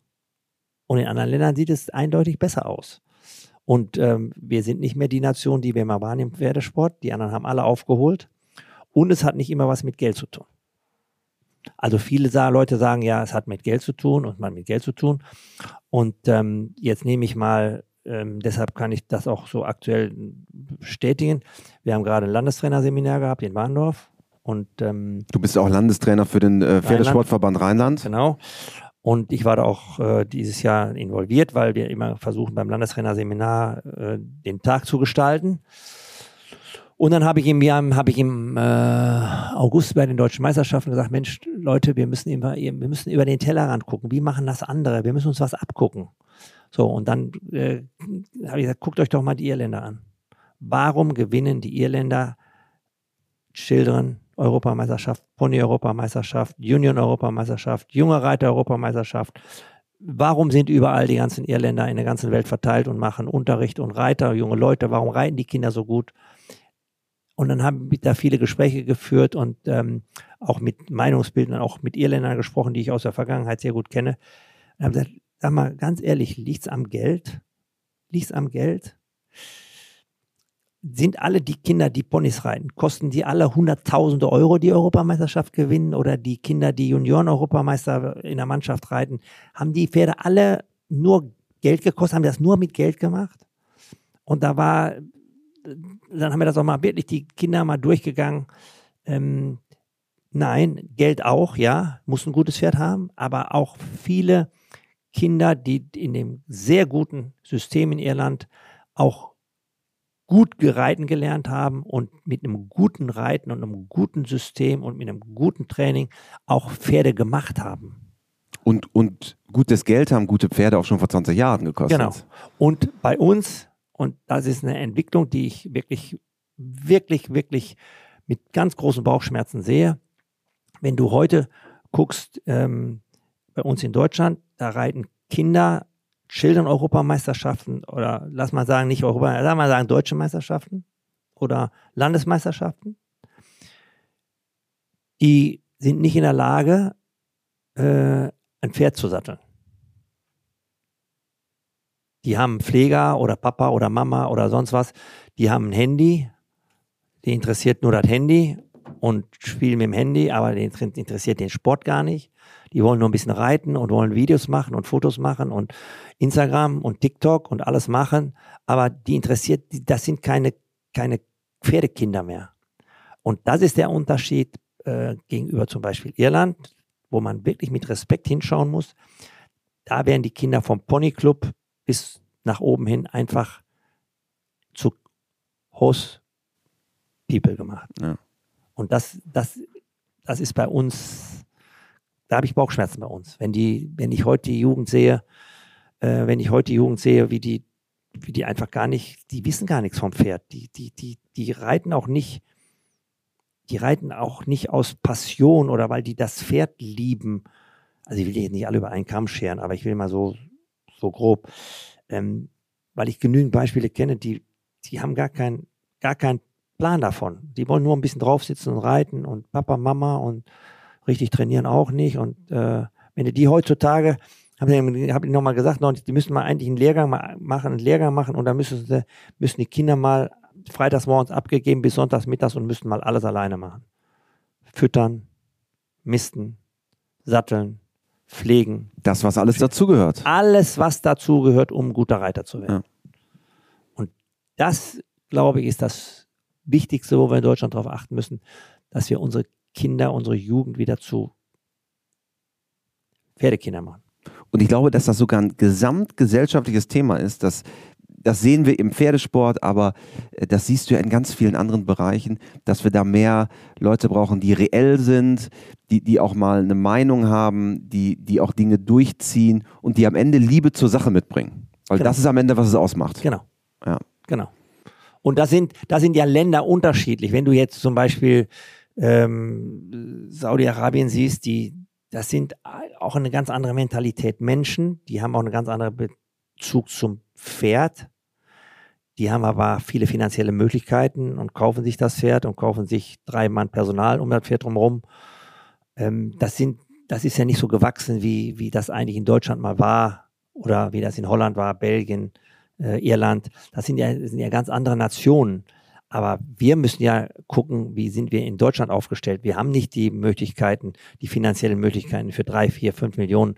Und in anderen Ländern sieht es eindeutig besser aus. Und ähm, wir sind nicht mehr die Nation, die wir mal waren im Pferdesport. Die anderen haben alle aufgeholt. Und es hat nicht immer was mit Geld zu tun. Also viele Leute sagen ja, es hat mit Geld zu tun und man mit Geld zu tun. Und ähm, jetzt nehme ich mal, ähm, deshalb kann ich das auch so aktuell bestätigen. Wir haben gerade ein Landestrainerseminar gehabt in Warndorf und, ähm, du bist auch Landestrainer für den äh, Pferdesportverband Rheinland. Genau. Und ich war da auch äh, dieses Jahr involviert, weil wir immer versuchen, beim Landestrainerseminar äh, den Tag zu gestalten. Und dann habe ich im Jahr, habe ich im äh, August bei den deutschen Meisterschaften gesagt, Mensch, Leute, wir müssen immer, wir müssen über den Tellerrand gucken. Wie machen das andere? Wir müssen uns was abgucken. So, und dann äh, habe ich gesagt, guckt euch doch mal die Irländer an. Warum gewinnen die Irländer Children Europameisterschaft, Pony-Europameisterschaft, Union-Europameisterschaft, junge Reiter-Europameisterschaft. Warum sind überall die ganzen Irländer in der ganzen Welt verteilt und machen Unterricht und Reiter, junge Leute? Warum reiten die Kinder so gut? Und dann haben wir da viele Gespräche geführt und ähm, auch mit Meinungsbildern, auch mit Irländern gesprochen, die ich aus der Vergangenheit sehr gut kenne. Und haben gesagt, sag mal ganz ehrlich, liegt's am Geld? Liegt's am Geld? Sind alle die Kinder, die Ponys reiten, kosten die alle hunderttausende Euro die Europameisterschaft gewinnen oder die Kinder, die Junioren-Europameister in der Mannschaft reiten, haben die Pferde alle nur Geld gekostet, haben das nur mit Geld gemacht? Und da war, dann haben wir das auch mal wirklich die Kinder mal durchgegangen. Ähm, nein, Geld auch, ja, muss ein gutes Pferd haben, aber auch viele Kinder, die in dem sehr guten System in Irland auch gut gereiten gelernt haben und mit einem guten Reiten und einem guten System und mit einem guten Training auch Pferde gemacht haben. Und, und gutes Geld haben gute Pferde auch schon vor 20 Jahren gekostet. Genau. Und bei uns, und das ist eine Entwicklung, die ich wirklich, wirklich, wirklich mit ganz großen Bauchschmerzen sehe. Wenn du heute guckst, ähm, bei uns in Deutschland, da reiten Kinder schildern Europameisterschaften oder lass mal sagen, nicht Europa, lass mal sagen deutsche Meisterschaften oder Landesmeisterschaften, die sind nicht in der Lage, äh, ein Pferd zu satteln. Die haben Pfleger oder Papa oder Mama oder sonst was, die haben ein Handy, die interessiert nur das Handy und spielen mit dem Handy, aber den interessiert den Sport gar nicht. Die wollen nur ein bisschen reiten und wollen Videos machen und Fotos machen und Instagram und TikTok und alles machen. Aber die interessiert, das sind keine, keine Pferdekinder mehr. Und das ist der Unterschied äh, gegenüber zum Beispiel Irland, wo man wirklich mit Respekt hinschauen muss. Da werden die Kinder vom Ponyclub bis nach oben hin einfach zu Host People gemacht. Ja. Und das, das, das ist bei uns da habe ich Bauchschmerzen bei uns. Wenn die, wenn ich heute die Jugend sehe, äh, wenn ich heute die Jugend sehe, wie die, wie die einfach gar nicht, die wissen gar nichts vom Pferd. Die, die, die, die reiten auch nicht, die reiten auch nicht aus Passion oder weil die das Pferd lieben. Also ich will jetzt nicht alle über einen Kamm scheren, aber ich will mal so, so grob, ähm, weil ich genügend Beispiele kenne, die, die haben gar keinen, gar keinen Plan davon. Die wollen nur ein bisschen draufsitzen und reiten und Papa, Mama und richtig trainieren auch nicht. Und äh, wenn du die heutzutage, habe ich, hab ich nochmal gesagt, noch, die müssen mal eigentlich einen Lehrgang machen, einen Lehrgang machen und dann müssen, sie, müssen die Kinder mal freitags morgens abgegeben bis sonntags mittags und müssen mal alles alleine machen. Füttern, misten, satteln, pflegen. Das, was alles dazugehört. Alles, was dazugehört, um ein guter Reiter zu werden. Ja. Und das, glaube ich, ist das Wichtigste, wo wir in Deutschland darauf achten müssen, dass wir unsere Kinder, unsere Jugend wieder zu Pferdekinder machen. Und ich glaube, dass das sogar ein gesamtgesellschaftliches Thema ist, dass das sehen wir im Pferdesport, aber äh, das siehst du ja in ganz vielen anderen Bereichen, dass wir da mehr Leute brauchen, die reell sind, die, die auch mal eine Meinung haben, die, die auch Dinge durchziehen und die am Ende Liebe zur Sache mitbringen. Weil Genau. das ist am Ende, was es ausmacht. Genau. Ja. Genau. Und da sind, da sind ja Länder unterschiedlich. Wenn du jetzt zum Beispiel ähm, Saudi-Arabien siehst, die, das sind auch eine ganz andere Mentalität Menschen, die haben auch einen ganz anderen Bezug zum Pferd. Die haben aber viele finanzielle Möglichkeiten und kaufen sich das Pferd und kaufen sich drei Mann Personal um das Pferd drumherum. Ähm, das sind, das ist ja nicht so gewachsen, wie, wie das eigentlich in Deutschland mal war oder wie das in Holland war, Belgien, äh, Irland. Das sind ja, das sind ja ganz andere Nationen. Aber wir müssen ja gucken, wie sind wir in Deutschland aufgestellt. Wir haben nicht die Möglichkeiten, die finanziellen Möglichkeiten für drei, vier, fünf Millionen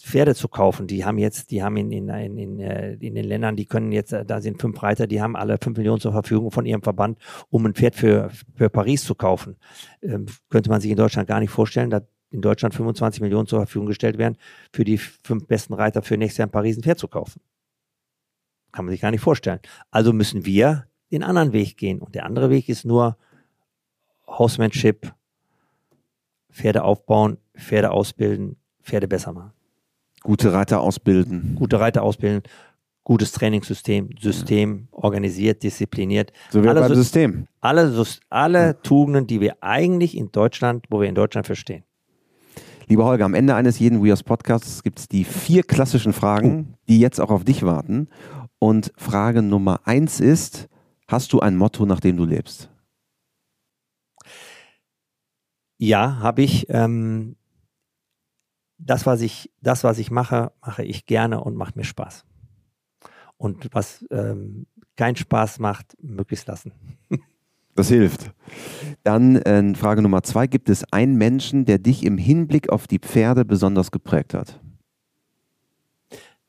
Pferde zu kaufen. Die haben jetzt, die haben in, in, in, in, äh, den Ländern, die können jetzt, äh, da sind fünf Reiter, die haben alle fünf Millionen zur Verfügung von ihrem Verband, um ein Pferd für, für Paris zu kaufen. Ähm, könnte man sich in Deutschland gar nicht vorstellen, dass in Deutschland 25 Millionen zur Verfügung gestellt werden, für die fünf besten Reiter für nächstes Jahr in Paris ein Pferd zu kaufen. Kann man sich gar nicht vorstellen. Also müssen wir den anderen Weg gehen. Und der andere Weg ist nur Housemanship, Pferde aufbauen, Pferde ausbilden, Pferde besser machen. Gute Reiter ausbilden. Gute Reiter ausbilden, gutes Trainingssystem, System, organisiert, diszipliniert. So wie Alle beim Sys- System. Alle, alle Tugenden, die wir eigentlich in Deutschland, wo wir in Deutschland verstehen. Lieber Holger, am Ende eines jeden WeHorse Podcasts gibt es die vier klassischen Fragen, die jetzt auch auf dich warten. Und Frage Nummer eins ist, hast du ein Motto, nach dem du lebst? Ja, habe ich. Ähm, das, was ich, das, was ich mache, mache ich gerne und macht mir Spaß. Und was ähm, keinen Spaß macht, möglichst lassen. Das hilft. Dann äh, Frage Nummer zwei, gibt es einen Menschen, der dich im Hinblick auf die Pferde besonders geprägt hat?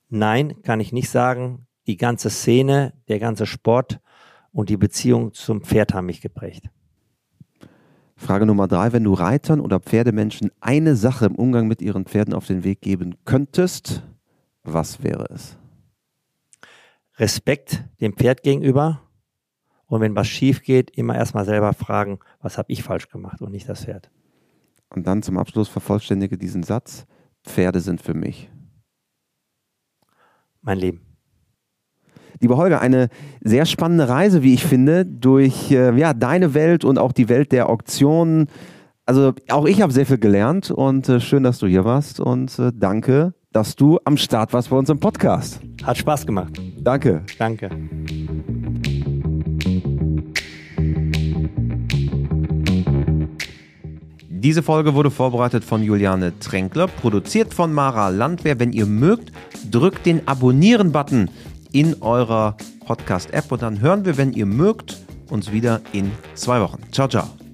Nein, kann ich nicht sagen. Die ganze Szene, der ganze Sport und die Beziehung zum Pferd haben mich geprägt. Frage Nummer drei, wenn du Reitern oder Pferdemenschen eine Sache im Umgang mit ihren Pferden auf den Weg geben könntest, was wäre es? Respekt dem Pferd gegenüber. Und wenn was schief geht, immer erstmal selber fragen, was habe ich falsch gemacht und nicht das Pferd. Und dann zum Abschluss vervollständige diesen Satz, Pferde sind für mich. Mein Leben. Lieber Holger, eine sehr spannende Reise, wie ich finde, durch äh, ja, deine Welt und auch die Welt der Auktionen. Also auch ich habe sehr viel gelernt und äh, schön, dass du hier warst und äh, danke, dass du am Start warst bei uns im Podcast. Hat Spaß gemacht. Danke. Danke. Diese Folge wurde vorbereitet von Juliane Tränkler, produziert von Mara Landwehr. Wenn ihr mögt, drückt den Abonnieren-Button in eurer Podcast-App und dann hören wir, wenn ihr mögt, uns wieder in zwei Wochen. Ciao, ciao.